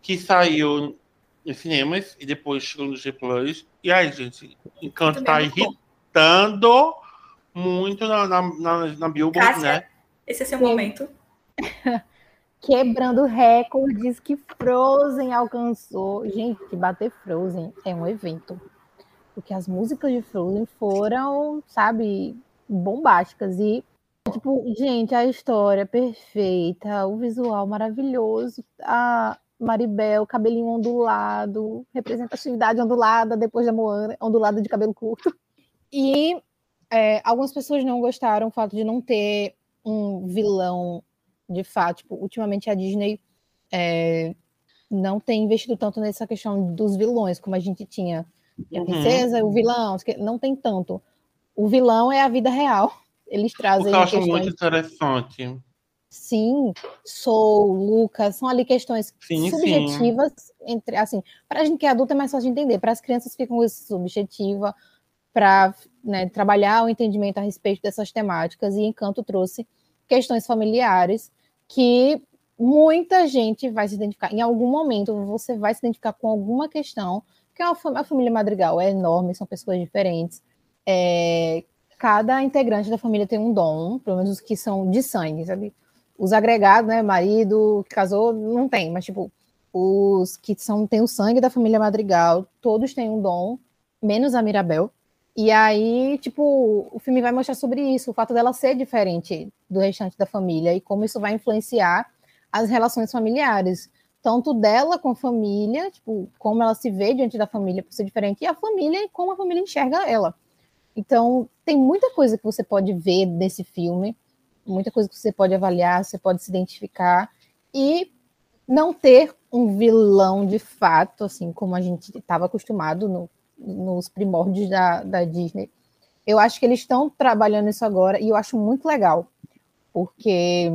que saiu em cinemas e depois chegou no G Plus. E aí, gente, Encanto tá bem, muito bom. irritando muito na, na, na, na Billboard, Cássia, né? esse é seu Sim. momento. Quebrando recordes que Frozen alcançou. Gente, bater Frozen é um evento. Porque as músicas de Frozen foram, sabe, bombásticas. E, tipo, gente, a história perfeita, o visual maravilhoso, a Maribel, cabelinho ondulado, representatividade ondulada depois da Moana, ondulada de cabelo curto. E é, algumas pessoas não gostaram do fato de não ter um vilão de fato, tipo, ultimamente a Disney é, não tem investido tanto nessa questão dos vilões, como a gente tinha. E a Uhum. princesa, o vilão, não tem tanto. O vilão é a vida real. Eles trazem eu acho muito interessante. sim, Soul, Lucas, são ali questões Sim, sim. subjetivas, entre, assim, para a gente que é adulta é mais fácil de entender, para as crianças ficam isso subjetiva, para né, trabalhar o entendimento a respeito dessas temáticas, e Encanto trouxe questões familiares que muita gente vai se identificar. Em algum momento você vai se identificar com alguma questão, porque é a família Madrigal é enorme, são pessoas diferentes. É, cada integrante da família tem um dom, pelo menos os que são de sangue, sabe? Os agregados, né? Marido que casou, não tem, mas tipo, os que são têm o sangue da família Madrigal, todos têm um dom, menos a Mirabel. E aí, tipo, o filme vai mostrar sobre isso, o fato dela ser diferente do restante da família e como isso vai influenciar as relações familiares, tanto dela com a família, tipo, como ela se vê diante da família por ser diferente, e a família e como a família enxerga ela. Então, tem muita coisa que você pode ver nesse filme, muita coisa que você pode avaliar, você pode se identificar, e não ter um vilão de fato, assim como a gente estava acostumado no, nos primórdios da, da Disney. Eu acho que eles estão trabalhando isso agora e eu acho muito legal, porque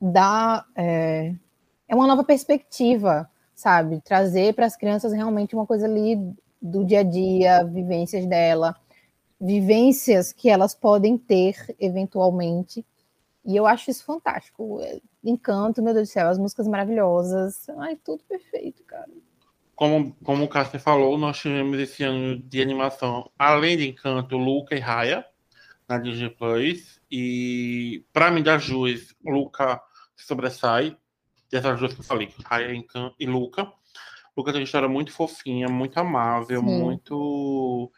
dá é, é uma nova perspectiva, sabe? Trazer para as crianças realmente uma coisa ali do dia a dia, vivências dela, vivências que elas podem ter eventualmente. E eu acho isso fantástico. Encanto, meu Deus do céu, as músicas maravilhosas. Ai, tudo perfeito, cara. Como, como o Cássio falou, nós tivemos esse ano de animação, além de Encanto, Luca e Raya, na Disney Plus. E, para mim, das duas, Luca sobressai. Dessas duas que eu falei, Raya e Luca. Luca tem uma história muito fofinha, muito amável, Sim. muito.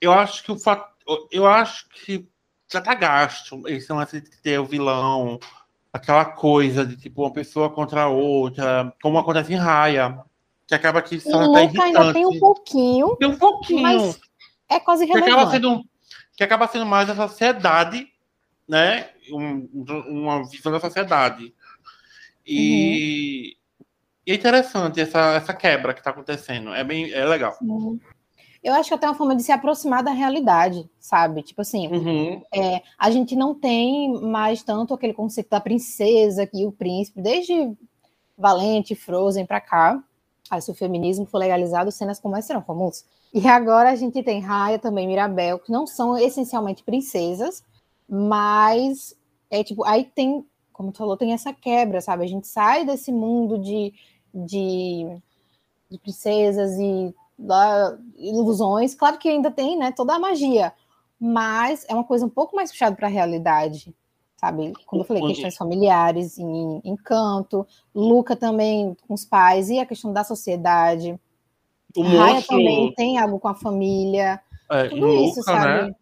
Eu acho que o fato. Eu acho que já tá gasto esse lance de ter o vilão, aquela coisa de tipo uma pessoa contra a outra, como acontece em Raya, que acaba que só tá irritante. ainda tem um pouquinho, Tem um pouquinho. mas é quase que acaba relevante. sendo que acaba sendo mais a sociedade, né? Um- uma visão da sociedade. E, e é interessante essa, essa quebra que está acontecendo. É bem é legal. Sim. Eu acho que até uma forma de se aproximar da realidade, sabe? Tipo assim, Uhum. é, a gente não tem mais tanto aquele conceito da princesa e o príncipe, desde Valente, Frozen pra cá. Aí, se o feminismo for legalizado, cenas como essa serão comuns. E agora a gente tem Raya também, Mirabel, que não são essencialmente princesas, mas é tipo, aí tem, como tu falou, tem essa quebra, sabe? A gente sai desse mundo de, de, de princesas e da, ilusões, claro que ainda tem, né, toda a magia, mas é uma coisa um pouco mais puxada para a realidade, sabe? Como eu falei, questões familiares, em encanto, Luca também com os pais e a questão da sociedade. O monstro, também tem algo com a família. é, Tudo em isso, Luca, sabe? né?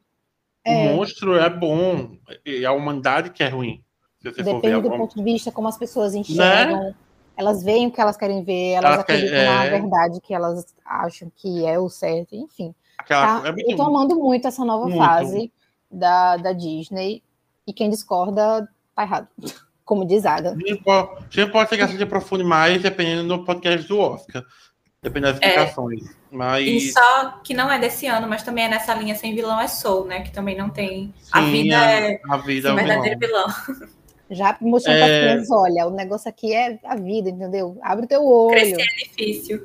É. O monstro é bom, e a humanidade que é ruim. Depende do forma- ponto de vista, como as pessoas enxergam. Elas veem o que elas querem ver, elas Elas querem- acreditam na é. verdade que elas acham que é o certo, enfim. aquela, Tá? é muito Eu tô amando muito essa nova Muito. fase da, da Disney. E quem discorda tá errado. Como diz Ada. A gente pode, a gente pode ser que a gente aprofunde mais dependendo do podcast do Oscar. Dependendo das explicações. E Mas. só que não é desse ano, mas também é nessa linha sem vilão é Soul, né? Que também não tem. a sim, vida a- é A vida é o verdadeiro vilão. vilão. Já mostrando para É. as crianças, olha, o negócio aqui é a vida, entendeu? Abre o teu olho. Crescer é difícil.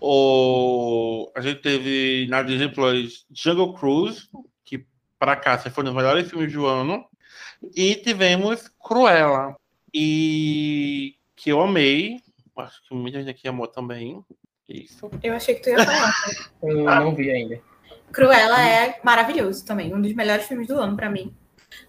O... A gente teve na Disney Plus Jungle Cruise, para cá foi um dos melhores filmes do ano. E tivemos Cruella, e que eu amei. Acho que muita gente aqui amou também. Isso. Eu achei que tu ia falar. Eu não vi ainda. Cruella é maravilhoso também, um dos melhores filmes do ano pra mim.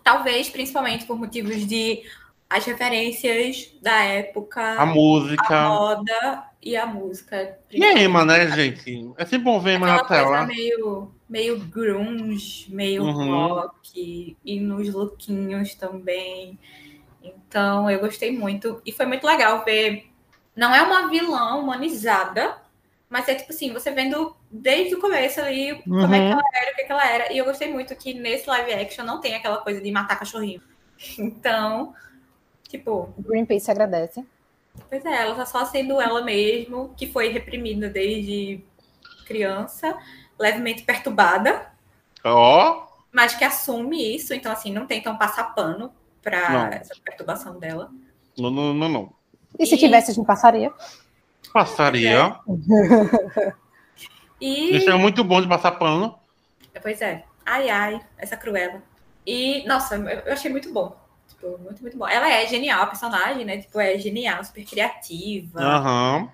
Talvez, principalmente por motivos de as referências da época, A música. a moda e a música. E a Emma, né, gente? É sempre bom ver Emma na tela. meio, meio grunge, meio Uhum. rock, e nos lookinhos também. Então, eu gostei muito. E foi muito legal ver. Não é uma vilã humanizada, mas é tipo assim, você vendo desde o começo ali como é que Uhum. ela era, o que, que ela era. E eu gostei muito que nesse live action não tem aquela coisa de matar cachorrinho. Então, tipo, Greenpeace agradece. Pois é, ela tá só sendo ela mesmo, que foi reprimida desde criança, levemente perturbada, Ó, mas que assume isso, então assim, não tentam passar pano pra Não. essa perturbação dela. não, não, não, não. E se E- tivesse, a gente passaria. Passaria. E Isso é muito bom de passar pano. pois é, ai ai, essa cruela. E nossa, eu achei muito bom. Tipo, muito, muito bom. Ela é genial, a personagem, né? Tipo, é genial, super criativa. Aham.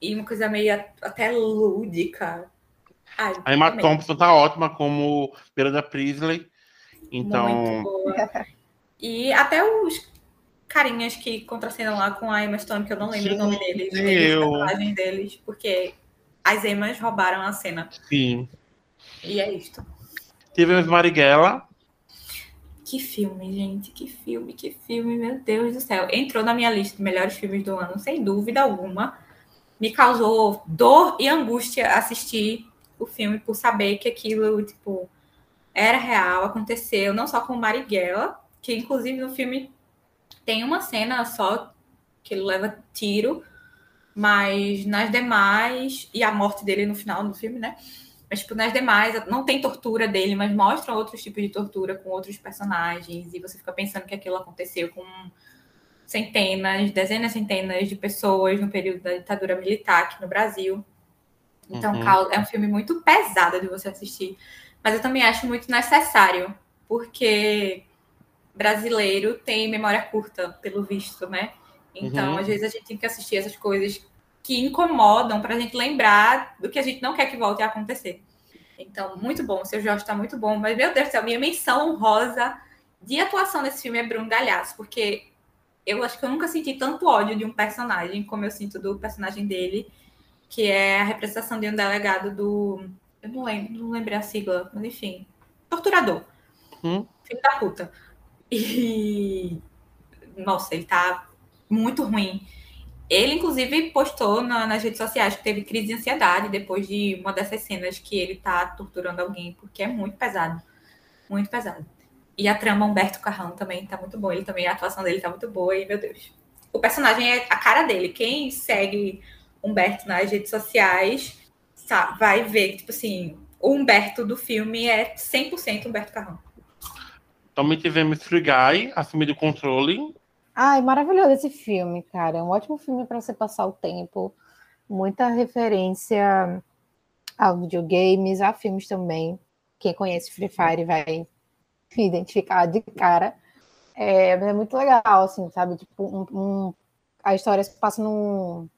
E uma coisa meio a- até lúdica. Ai, A Emma. Thompson tá ótima como Miranda Priestley. Então, Muito boa. E até os carinhas que contracenam lá com a Emma Stone, que eu não lembro Sim, o nome deles, eu. eles, os personagens deles, porque as Emmas roubaram a cena. sim. E é isto. Tivemos Marighella. Que filme, gente, que filme, que filme, meu Deus do céu. Entrou na minha lista de melhores filmes do ano, sem dúvida alguma. Me causou dor e angústia assistir o filme por saber que aquilo, tipo, era real, aconteceu, não só com Marighella, que inclusive no filme tem uma cena só que ele leva tiro, mas nas demais, e a morte dele no final do filme, né? Mas, tipo, nas demais, não tem tortura dele, mas mostram outros tipos de tortura com outros personagens. E você fica pensando que aquilo aconteceu com centenas, dezenas, centenas de pessoas no período da ditadura militar aqui no Brasil. Então, Uhum. é um filme muito pesado de você assistir. Mas eu também acho muito necessário, porque brasileiro tem memória curta, pelo visto, né? Então, Uhum. às vezes a gente tem que assistir essas coisas que incomodam pra gente lembrar do que a gente não quer que volte a acontecer. Então, muito bom. O seu Jorge tá muito bom. Mas, meu Deus do céu, minha menção honrosa de atuação nesse filme é Bruno Galhaço, porque eu acho que eu nunca senti tanto ódio de um personagem como eu sinto do personagem dele, que é a representação de um delegado do. Eu não lembro, não lembrei a sigla, mas enfim. Torturador. Uhum. Filho da puta. E. Nossa, ele tá muito ruim. Ele, inclusive, postou na- nas redes sociais que teve crise de ansiedade depois de uma dessas cenas que ele tá torturando alguém, porque é muito pesado. Muito pesado. E a trama Humberto Carrão também tá muito boa. Ele também, a atuação dele tá muito boa, e meu Deus. O personagem é a cara dele. Quem segue Humberto nas redes sociais sa- vai ver tipo assim, o Humberto do filme é 100% Humberto Carrão. Também tivemos Free Guy, Assumido o Controle. Ai, maravilhoso esse filme, cara. É um ótimo filme para você passar o tempo. Muita referência a videogames, a filmes também. Quem conhece Free Fire vai identificar de cara. É, é muito legal, assim, sabe? Tipo, um, um, a história se passa num,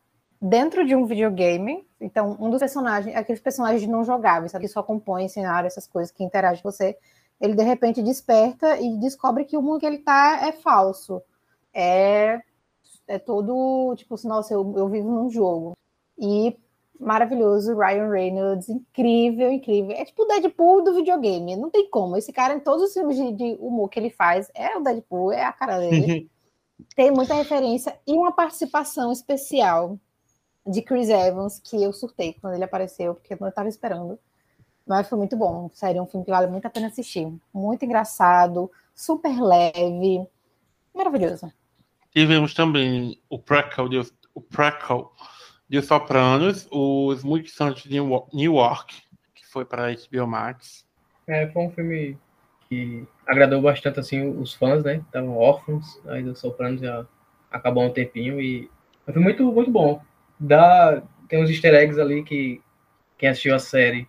dentro de um videogame. Então, um dos personagens, aqueles personagens não jogáveis, sabe? Que só compõem cenário, essas coisas que interagem com você. Ele de repente desperta e descobre que o mundo que ele tá é falso. É, é todo, tipo, assim, nossa, eu, eu vivo num jogo. E maravilhoso, Ryan Reynolds, incrível, incrível. É tipo o Deadpool do videogame, não tem como. Esse cara, em todos os filmes de, de humor que ele faz, é o Deadpool, é a cara dele. tem muita referência e uma participação especial de Chris Evans, que eu surtei quando ele apareceu, porque eu não estava esperando. Mas foi muito bom. Sério, é um filme que vale muito a pena assistir. Muito engraçado, super leve, maravilhoso. Tivemos também o prequel de, o prequel de Sopranos, os Muito Santos de New York, que foi para a HBO Max. É, foi um filme que agradou bastante assim os fãs, né? Estavam órfãos, aí do Sopranos já acabou um tempinho e foi muito muito bom dá, tem uns easter eggs ali que quem assistiu a série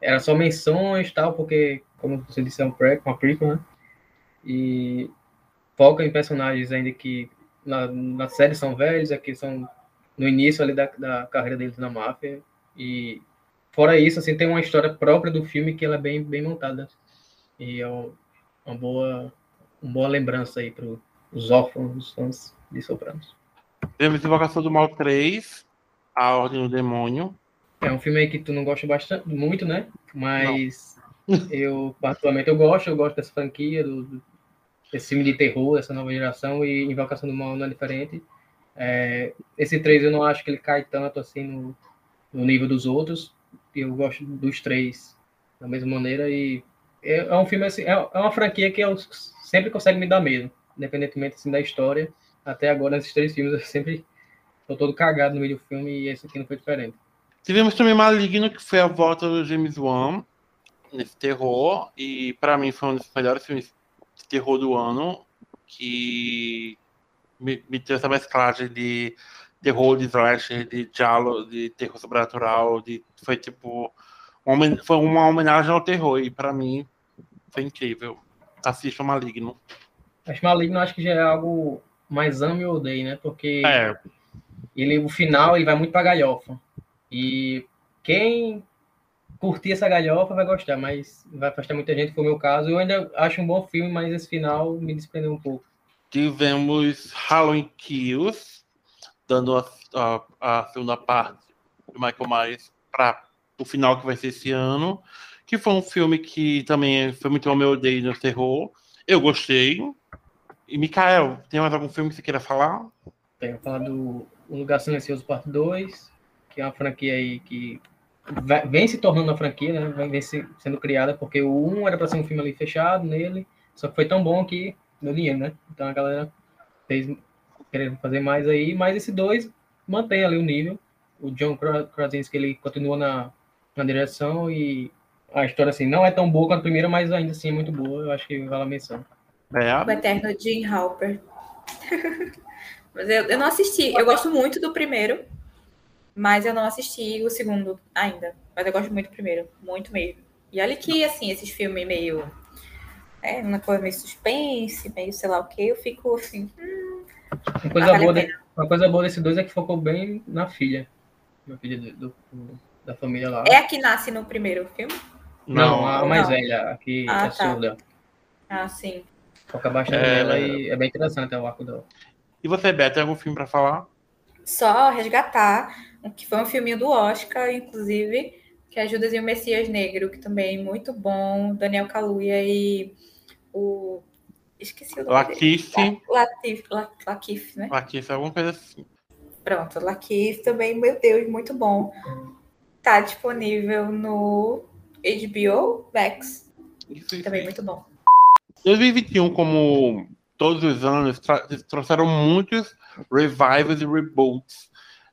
era só menções tal, porque, como você disse, é um pré, uma prequel, né? E foca em personagens ainda que na, na série são velhos, aqui são no início ali da, da carreira deles na máfia. E fora isso, assim, tem uma história própria do filme que ela é bem, bem montada. E é uma boa, uma boa lembrança aí para os órfãos, os fãs de Sopranos. Temos Invocação do Mal 3, A Ordem do Demônio. É um filme aí que tu não gosta bastante, muito, né? Mas não. eu, particularmente, eu gosto, eu gosto dessa franquia, do, do, desse filme de terror, dessa nova geração, e Invocação do Mal não é diferente. É, esse 3 eu não acho que ele cai tanto assim no, no nível dos outros. Eu gosto dos três da mesma maneira e é, é um filme assim, é, é uma franquia que eu sempre consegue me dar medo, independentemente assim, da história até agora, nesses três filmes, eu sempre tô todo cagado no meio do filme e esse aqui não foi diferente. Tivemos também Maligno, que foi a volta do James Wan nesse terror, e para mim foi um dos melhores filmes de terror do ano, que me, me deu essa mesclagem de terror, de slasher, de diálogo, de terror sobrenatural, de, foi tipo uma, foi uma homenagem ao terror, e para mim foi incrível. Assista Maligno. Acho Maligno, acho que já é algo mais ame ou odeie, né? Porque é. ele, o final ele vai muito pra galhofa. E quem curtir essa galhofa vai gostar, mas vai afastar muita gente, foi o meu caso. Eu ainda acho um bom filme, mas esse final me desprendeu um pouco. Tivemos Halloween Kills, dando a, a, a segunda parte do Michael Myers para o final que vai ser esse ano, que foi um filme que também foi muito ao meu odeio no terror. Eu gostei, e, Mikael, tem mais algum filme que você queira falar? Tenho falar do O Lugar Silencioso Parte 2, que é uma franquia aí que vem se tornando uma franquia, né? Vem sendo criada, porque o 1 era para ser um filme ali fechado nele, só que foi tão bom que deu dinheiro, né? Então a galera fez querendo fazer mais aí, mas esse 2 mantém ali o nível. O John Krasinski, ele continua na, na direção e a história, assim, não é tão boa quanto a primeira, mas ainda assim é muito boa. Eu acho que vale a menção. É. O Eterno Jim Halper. mas eu, eu não assisti. Eu gosto muito do primeiro, mas eu não assisti o segundo ainda. Mas eu gosto muito do primeiro, muito mesmo. E olha que, assim, esses filmes meio. É, uma coisa meio suspense, meio sei lá o que, eu fico assim. Hum, uma, coisa boa de, uma coisa boa desse dois é que focou bem na filha. Na filha do, do, da família lá. É a que nasce no primeiro filme? Não, a mais não. velha, a que ah, é tá. surda. Ah, sim. Foca bastante é... nela e é bem interessante é o arco dela. E você, Beto, tem algum filme para falar? Só resgatar, que foi um filminho do Oscar, inclusive, que é Judas e o Messias Negro, que também é muito bom. Daniel Kaluuya e o. Esqueci o nome. Lakif. Latif, Lakif, né? Lakif, alguma coisa assim. Pronto, Lakif também, meu Deus, muito bom. Tá disponível no HBO Max. Isso, isso, também muito bom. 2021, como todos os anos, trouxeram muitos revivals e reboots.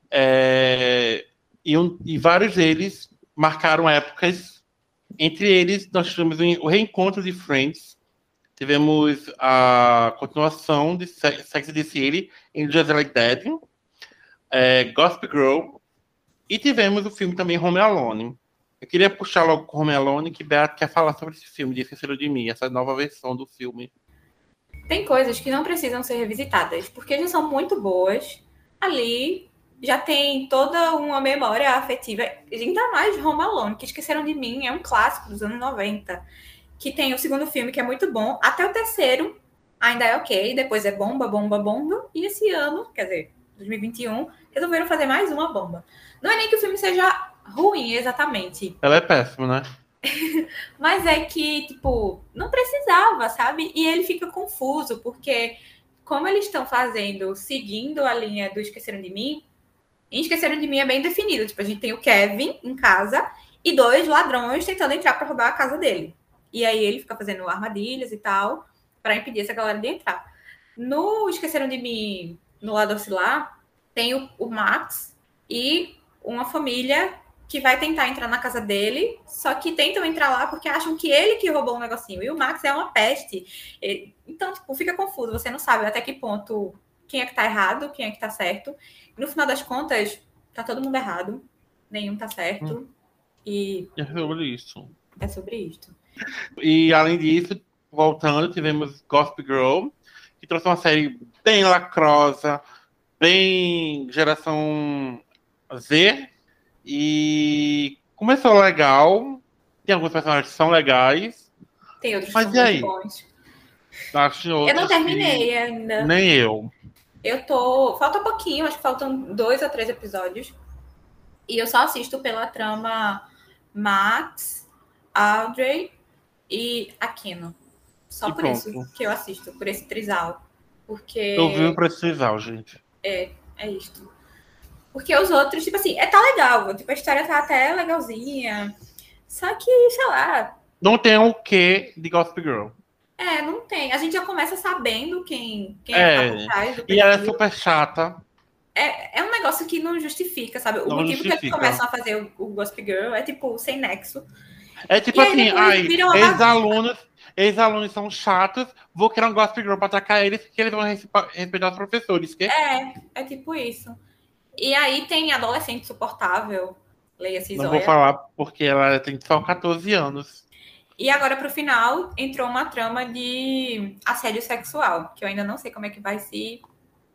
É, e, um, e, vários deles marcaram épocas. Entre eles, nós tivemos o reencontro de Friends. Tivemos a continuação de Sex and the City em Just Like That. É, Gossip Girl. E tivemos o filme também Home Alone. Eu queria puxar logo com o Melone, que Beato quer falar sobre esse filme, de Esqueceram de Mim, essa nova versão do filme. Tem coisas que não precisam ser revisitadas, porque já são muito boas. Ali já tem toda uma memória afetiva, ainda mais Home Alone, que Esqueceram de Mim é um clássico dos anos 90, que tem o segundo filme que é muito bom, até o terceiro ainda é ok, depois é bomba, bomba, bomba, e esse ano, quer dizer, 2021, resolveram fazer mais uma bomba. Não é nem que o filme seja ruim, exatamente. Ela é péssima, né? Mas é que, tipo, não precisava, sabe? E ele fica confuso, porque como eles estão fazendo, seguindo a linha do Esqueceram de Mim, em Esqueceram de Mim é bem definido. Tipo, a gente tem o Kevin em casa e dois ladrões tentando entrar para roubar a casa dele. E aí ele fica fazendo armadilhas e tal, para impedir essa galera de entrar. No Esqueceram de Mim, no lado oscilar, tem o, o Max e uma família que vai tentar entrar na casa dele, só que tentam entrar lá porque acham que ele que roubou um negocinho. E o Max é uma peste. Então, tipo, fica confuso. Você não sabe até que ponto quem é que tá errado, quem é que tá certo. E no final das contas, tá todo mundo errado. Nenhum tá certo. Hum. E. É sobre isso. É sobre isso. E além disso, voltando, tivemos Gossip Girl, que trouxe uma série bem lacrosa, bem geração Z, e começou legal. Tem alguns personagens que são legais. Tem outros mas que são aí? bons. Acho eu não terminei ainda. Nem eu. Eu tô. Falta um pouquinho, acho que faltam dois a três episódios. E eu só assisto pela trama Max, Audrey e Aquino. Só e por pronto. isso que eu assisto, por esse trisal. Porque. Eu vi por esse trisal, gente. É, é isto. Porque os outros, tipo assim, é tá legal. Tipo, a história tá até legalzinha. Só que, sei lá. Não tem o que de Gossip Girl. É, não tem. A gente já começa sabendo quem, quem é, é trás do E ela é super chata. É, é um negócio que não justifica, sabe? O não motivo justifica. que eles começam a fazer o, o Gossip Girl é, tipo, sem nexo. É tipo assim, ai, ex-alunos ex-alunos são chatos, vou criar um Gossip Girl pra atacar eles, que eles vão respeitar os professores. Que... É, é tipo isso. E aí tem adolescente suportável, leia-se Não vou falar porque ela tem só 14 anos. E agora, para o final, entrou uma trama de assédio sexual, que eu ainda não sei como é que vai se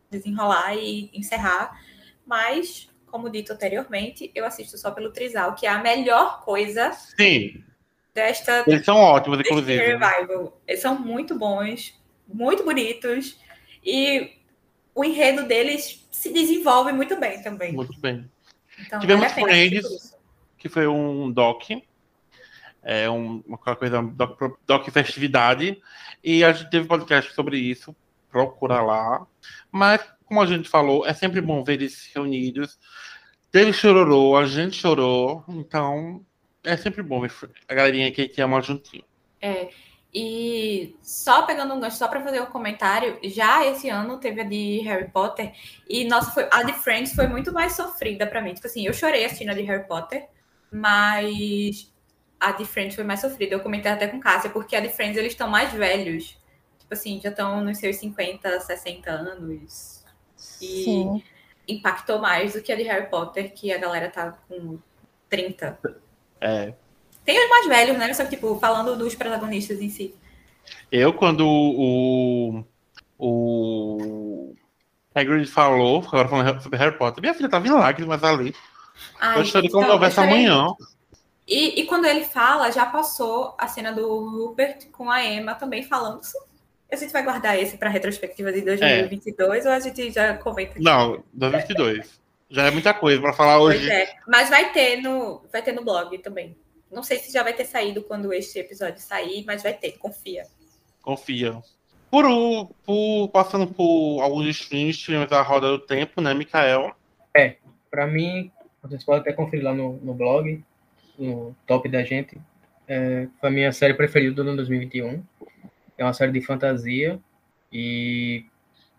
desenrolar e encerrar, mas, como dito anteriormente, eu assisto só pelo Trisal, que é a melhor coisa Sim. desta. Eles são ótimos, inclusive. Revival. Eles são muito bons, muito bonitos, e o enredo deles se desenvolve muito bem também. Muito bem. Então, Tivemos vale Friends, que foi um doc, é um, uma coisa, doc, doc festividade, e a gente teve podcast sobre isso, procura lá. Mas, como a gente falou, é sempre bom ver eles reunidos. Teve chororô, a gente chorou, então é sempre bom ver a galerinha que, que ama juntinho. É, e só pegando um gancho, só para fazer um comentário, já esse ano teve a de Harry Potter, e nossa, foi, a de Friends foi muito mais sofrida para mim. Tipo assim, eu chorei assistindo a de Harry Potter, mas a de Friends foi mais sofrida. Eu comentei até com Cássia, porque a de Friends eles estão mais velhos. Tipo assim, já estão nos seus 50, 60 anos. E Sim. impactou mais do que a de Harry Potter, que a galera tá com 30. É, tem os mais velhos, né? Só que, tipo, falando dos protagonistas em si. Eu, quando o. O. Hagrid falou, agora falando sobre Harry Potter, minha filha tava em lágrimas ali. Ai, eu chorei então, conversa amanhã. E, e quando ele fala, já passou a cena do Rupert com a Emma também falando. A gente vai guardar esse para retrospectiva de 2022 é. ou a gente já comenta? Aqui? Não, 2022. já é muita coisa para falar hoje. Pois é. Mas vai ter no, vai ter no blog também. Não sei se já vai ter saído quando este episódio sair, mas vai ter, confia. Confia. Por, por passando por alguns streams, tivemos a roda do tempo, né, Mikael? É, para mim, vocês podem até conferir lá no, no blog, no top da gente. É, foi a minha série preferida do ano 2021. É uma série de fantasia e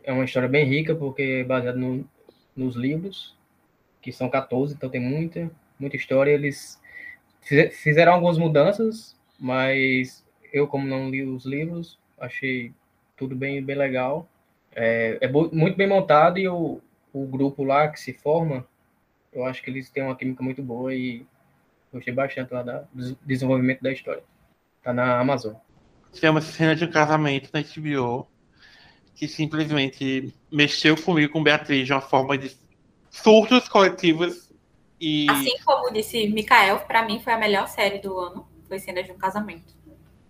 é uma história bem rica, porque é baseada no, nos livros, que são 14, então tem muita, muita história. Eles Fizeram algumas mudanças, mas eu, como não li os livros, achei tudo bem, bem legal. É, é muito bem montado e o, o grupo lá que se forma, eu acho que eles têm uma química muito boa e Gostei bastante lá da, do desenvolvimento da história. Tá na Amazon. Tem uma cena de um casamento na HBO que simplesmente mexeu comigo, com Beatriz, de uma forma de surtos coletivos. E... Assim como disse Mikael, para mim foi a melhor série do ano. Foi Cena de um Casamento.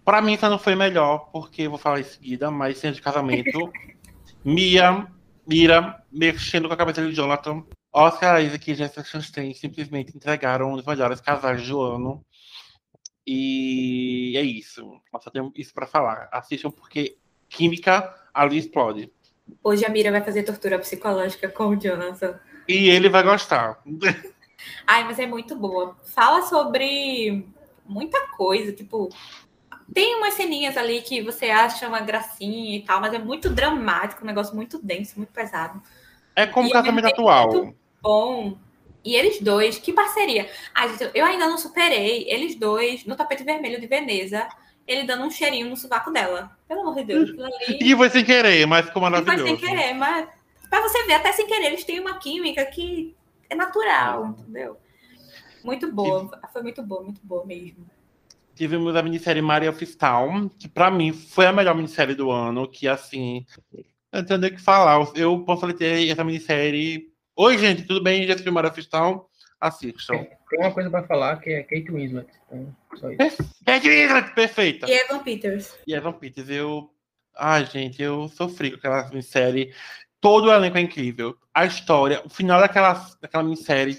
Para mim, só não foi melhor, porque eu vou falar em seguida, mas Cena de Casamento. Mia, Mira, mexendo com a cabeça de Jonathan. Oscar Isaac e Jessica Chastain simplesmente entregaram os melhores casais do ano. E é isso. Só tenho isso para falar. Assistam porque química ali explode. Hoje a Mira vai fazer tortura psicológica com o Jonathan. E ele vai gostar. Ai, mas é muito boa. Fala sobre muita coisa, tipo, tem umas ceninhas ali que você acha uma gracinha e tal, mas é muito dramático, um negócio muito denso, muito pesado. É como o casamento atual. Muito bom. E eles dois, que parceria. Ai, gente, eu ainda não superei eles dois no tapete vermelho de Veneza, ele dando um cheirinho no sovaco dela. Pelo amor de Deus. Ali... E foi sem querer, mas ficou maravilhoso. E foi sem querer, mas pra você ver, até sem querer, eles têm uma química que é natural, entendeu? Muito boa. Foi muito boa, muito boa mesmo. Tivemos a minissérie Maria of Town, que para mim foi a melhor minissérie do ano, que assim, não tenho o que falar. Eu posso ter essa minissérie. Oi, gente, tudo bem? Já assistiu Maria of Town? Assistam. Tem uma coisa para falar que é Kate Winslet. Então, só isso. Kate Winslet, perfeita. E Evan Peters. E Evan Peters, eu. Ai, gente, eu sofri com aquela minissérie. Todo o elenco é incrível. A história, o final daquela, daquela minissérie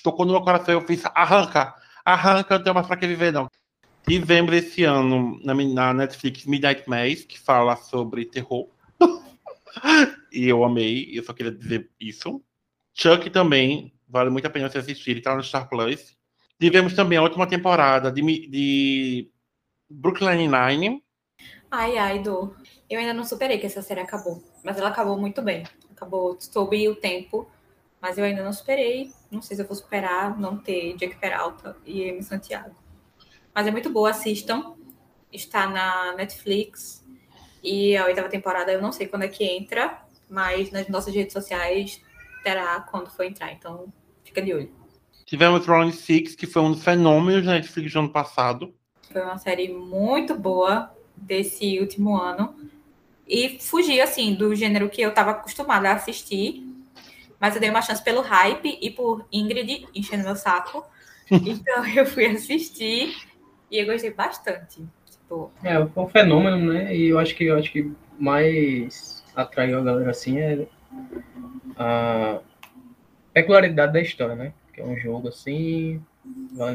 tocou no meu coração. Eu fiz, arranca, arranca, não tenho mais pra que viver, não. Tivemos esse ano na, na Netflix Midnight Mass, que fala sobre terror. e eu amei, eu só queria dizer isso. Chuck também, vale muito a pena você assistir, ele tá no Star Plus. Tivemos também a última temporada de, de Brooklyn Nine. Ai, ai, do. Eu ainda não superei que essa série acabou, mas ela acabou muito bem. Acabou sob o tempo, mas eu ainda não superei. Não sei se eu vou superar não ter Jack Peralta e Amy Santiago. Mas é muito boa, assistam. Está na Netflix. E a oitava temporada eu não sei quando é que entra, mas nas nossas redes sociais terá quando for entrar. Então, fica de olho. Tivemos Round Six, que foi um dos fenômenos da Netflix do ano passado. Foi uma série muito boa desse último ano. E fugi, assim, do gênero que eu estava acostumada a assistir. Mas eu dei uma chance pelo hype e por Ingrid enchendo meu saco. então eu fui assistir e eu gostei bastante. Tipo... É, foi um fenômeno, né? E eu acho que eu acho que mais atraiu a galera assim é a peculiaridade da história, né? Que é um jogo assim,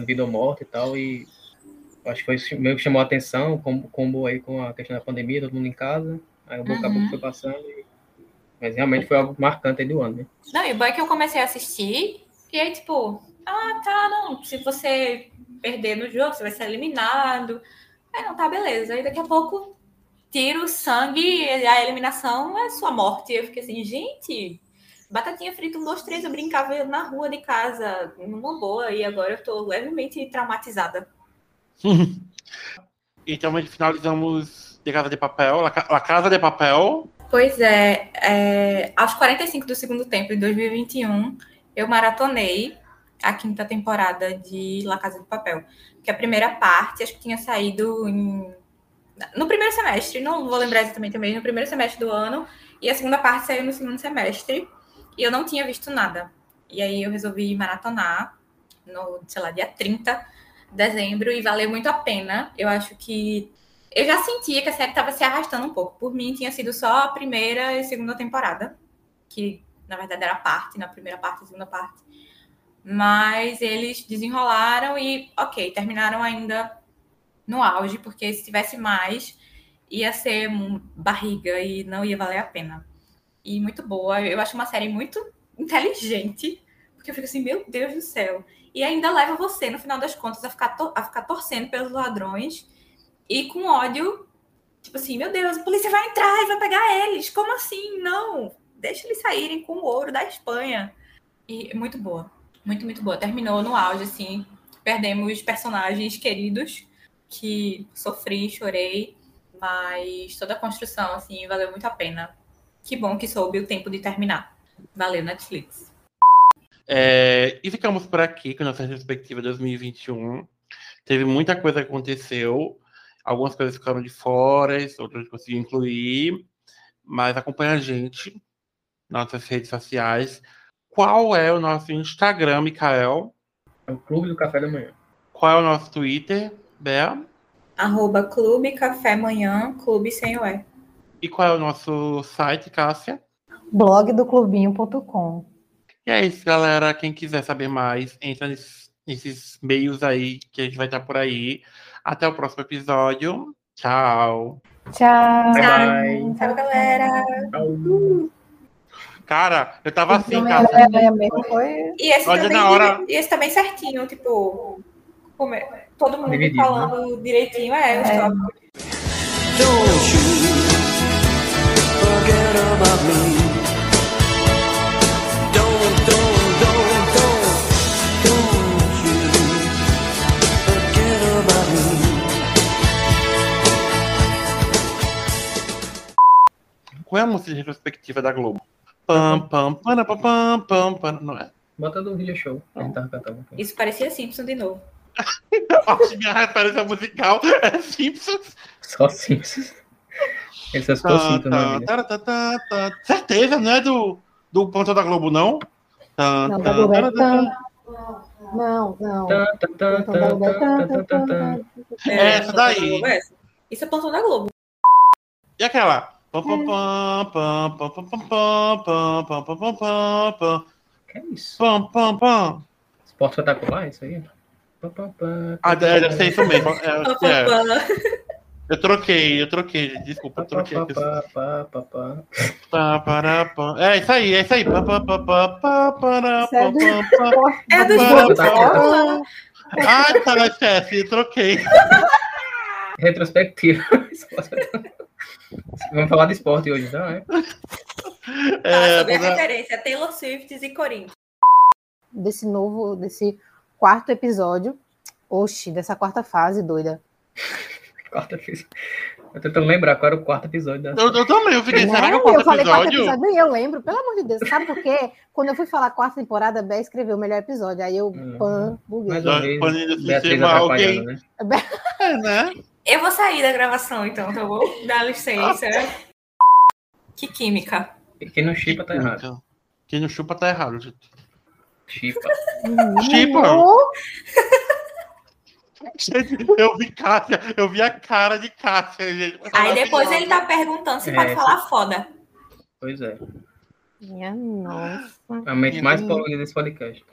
vida ou morte e tal, e acho que foi meio que chamou a atenção, como, como aí com a questão da pandemia, todo mundo em casa, aí o boca a boca foi passando, e... mas realmente foi algo marcante aí do ano, né? Não, e o bom é que eu comecei a assistir, e aí, tipo, ah, tá, não, se você perder no jogo, você vai ser eliminado. Aí não, tá, beleza. Aí daqui a pouco tira o sangue e a eliminação é sua morte. Eu fiquei assim, gente, batatinha frita, um, dois, três, eu brincava na rua de casa, numa boa, e agora eu tô levemente traumatizada. então, finalizamos de Casa de Papel, La Casa de Papel. Pois é, é, aos 45 do segundo tempo, em 2021, eu maratonei a quinta temporada de La Casa de Papel. Que a primeira parte, acho que tinha saído em... no primeiro semestre, não vou lembrar exatamente também, no primeiro semestre do ano, e a segunda parte saiu no segundo semestre, e eu não tinha visto nada. E aí eu resolvi maratonar no, sei lá, dia 30 de dezembro, e valeu muito a pena. Eu acho que eu já sentia que a série estava se arrastando um pouco. Por mim, tinha sido só a primeira e segunda temporada, que na verdade era parte, na primeira parte e segunda parte. Mas eles desenrolaram e, ok, terminaram ainda no auge, porque se tivesse mais, ia ser barriga e não ia valer a pena. E muito boa. Eu acho uma série muito inteligente, porque eu fico assim, meu Deus do céu. E ainda leva você, no final das contas, a ficar, a ficar torcendo pelos ladrões e com ódio, tipo assim, meu Deus, a polícia vai entrar e vai pegar eles. Como assim? Não! Deixa eles saírem com o ouro da Espanha. E muito boa. Muito, muito boa. Terminou no auge, assim. Perdemos personagens queridos que sofri, chorei, mas toda a construção, assim, valeu muito a pena. Que bom que soube o tempo de terminar. Valeu, Netflix. É, e ficamos por aqui com nossa retrospectiva 2021. Teve muita coisa que aconteceu. Algumas coisas ficaram de fora, outras consegui incluir. Mas acompanha a gente nas nossas redes sociais. Qual é o nosso Instagram, Mikael? É o Clube do Café da Manhã. Qual é o nosso Twitter, Bea? Arroba Clube Café Manhã, Clube sem o E. E qual é o nosso site, Cássia? blogdoclubinho.com. E é isso, galera. Quem quiser saber mais, entra nesses, nesses meios aí que a gente vai estar por aí. Até o próximo episódio. Tchau. Tchau. Bye, bye. Tchau, galera. Tchau. Cara, eu tava assim, Cássia. é- é E esse, Olha também, na hora- e esse também certinho, tipo, como é- todo mundo Dividido, né? falando direitinho, é, É. Don't you forget about me. Don't, don't, don't, don't, don't you forget about me. Qual é a música de retrospectiva da Globo? Pam, pam, pam, pam, pam, pam, pam. Não é? Bota do Video Show. Isso parecia Simpson de novo. Acho que minha referência musical é Simpsons. Só Simpsons. Esse é só Simpsons. Certeza, não é do, do Ponto da Globo, não? Tá, não, tá, tá, tá, não, não. É essa daí. Isso é Plantão da Globo. E aquela? Que é isso? Pam, pam, pam. Esporte espetacular, isso aí? Ah, é, deve ser isso mesmo. É, assim, é. Eu troquei, eu troquei, desculpa, eu troquei. É isso aí, é isso aí. É do jogo. Ah, tá, chefe, troquei. Retrospectiva. Vamos falar de esporte hoje, não é? é ah, sobre a é. referência, Taylor Swift e Corinthians. Desse novo, desse quarto episódio. Oxi, dessa quarta fase, doida. Quarta vez. Eu tô tentando lembrar qual era o quarto episódio da. eu, eu também, eu fiquei, será que é o Não, quarto eu falei quarto episódio? nem eu lembro, pelo amor de Deus. Sabe por quê? Quando eu fui falar quarta temporada, a Bé escreveu o melhor episódio. Aí eu, Hum. pan, buguei. Mais uma vez, Beatriz atrapalhando, né? É, né? Eu vou sair da gravação, então, tá bom? Dá licença. Que química. Quem não chipa tá errado. Quem não chupa tá errado, gente. Chipa. Chipa. Eu vi Cássia, eu vi a cara de Cássia, gente. Aí depois ele tá perguntando se É, pode falar foda. Pois é. Minha nossa. A mente mais poluída desse podcast.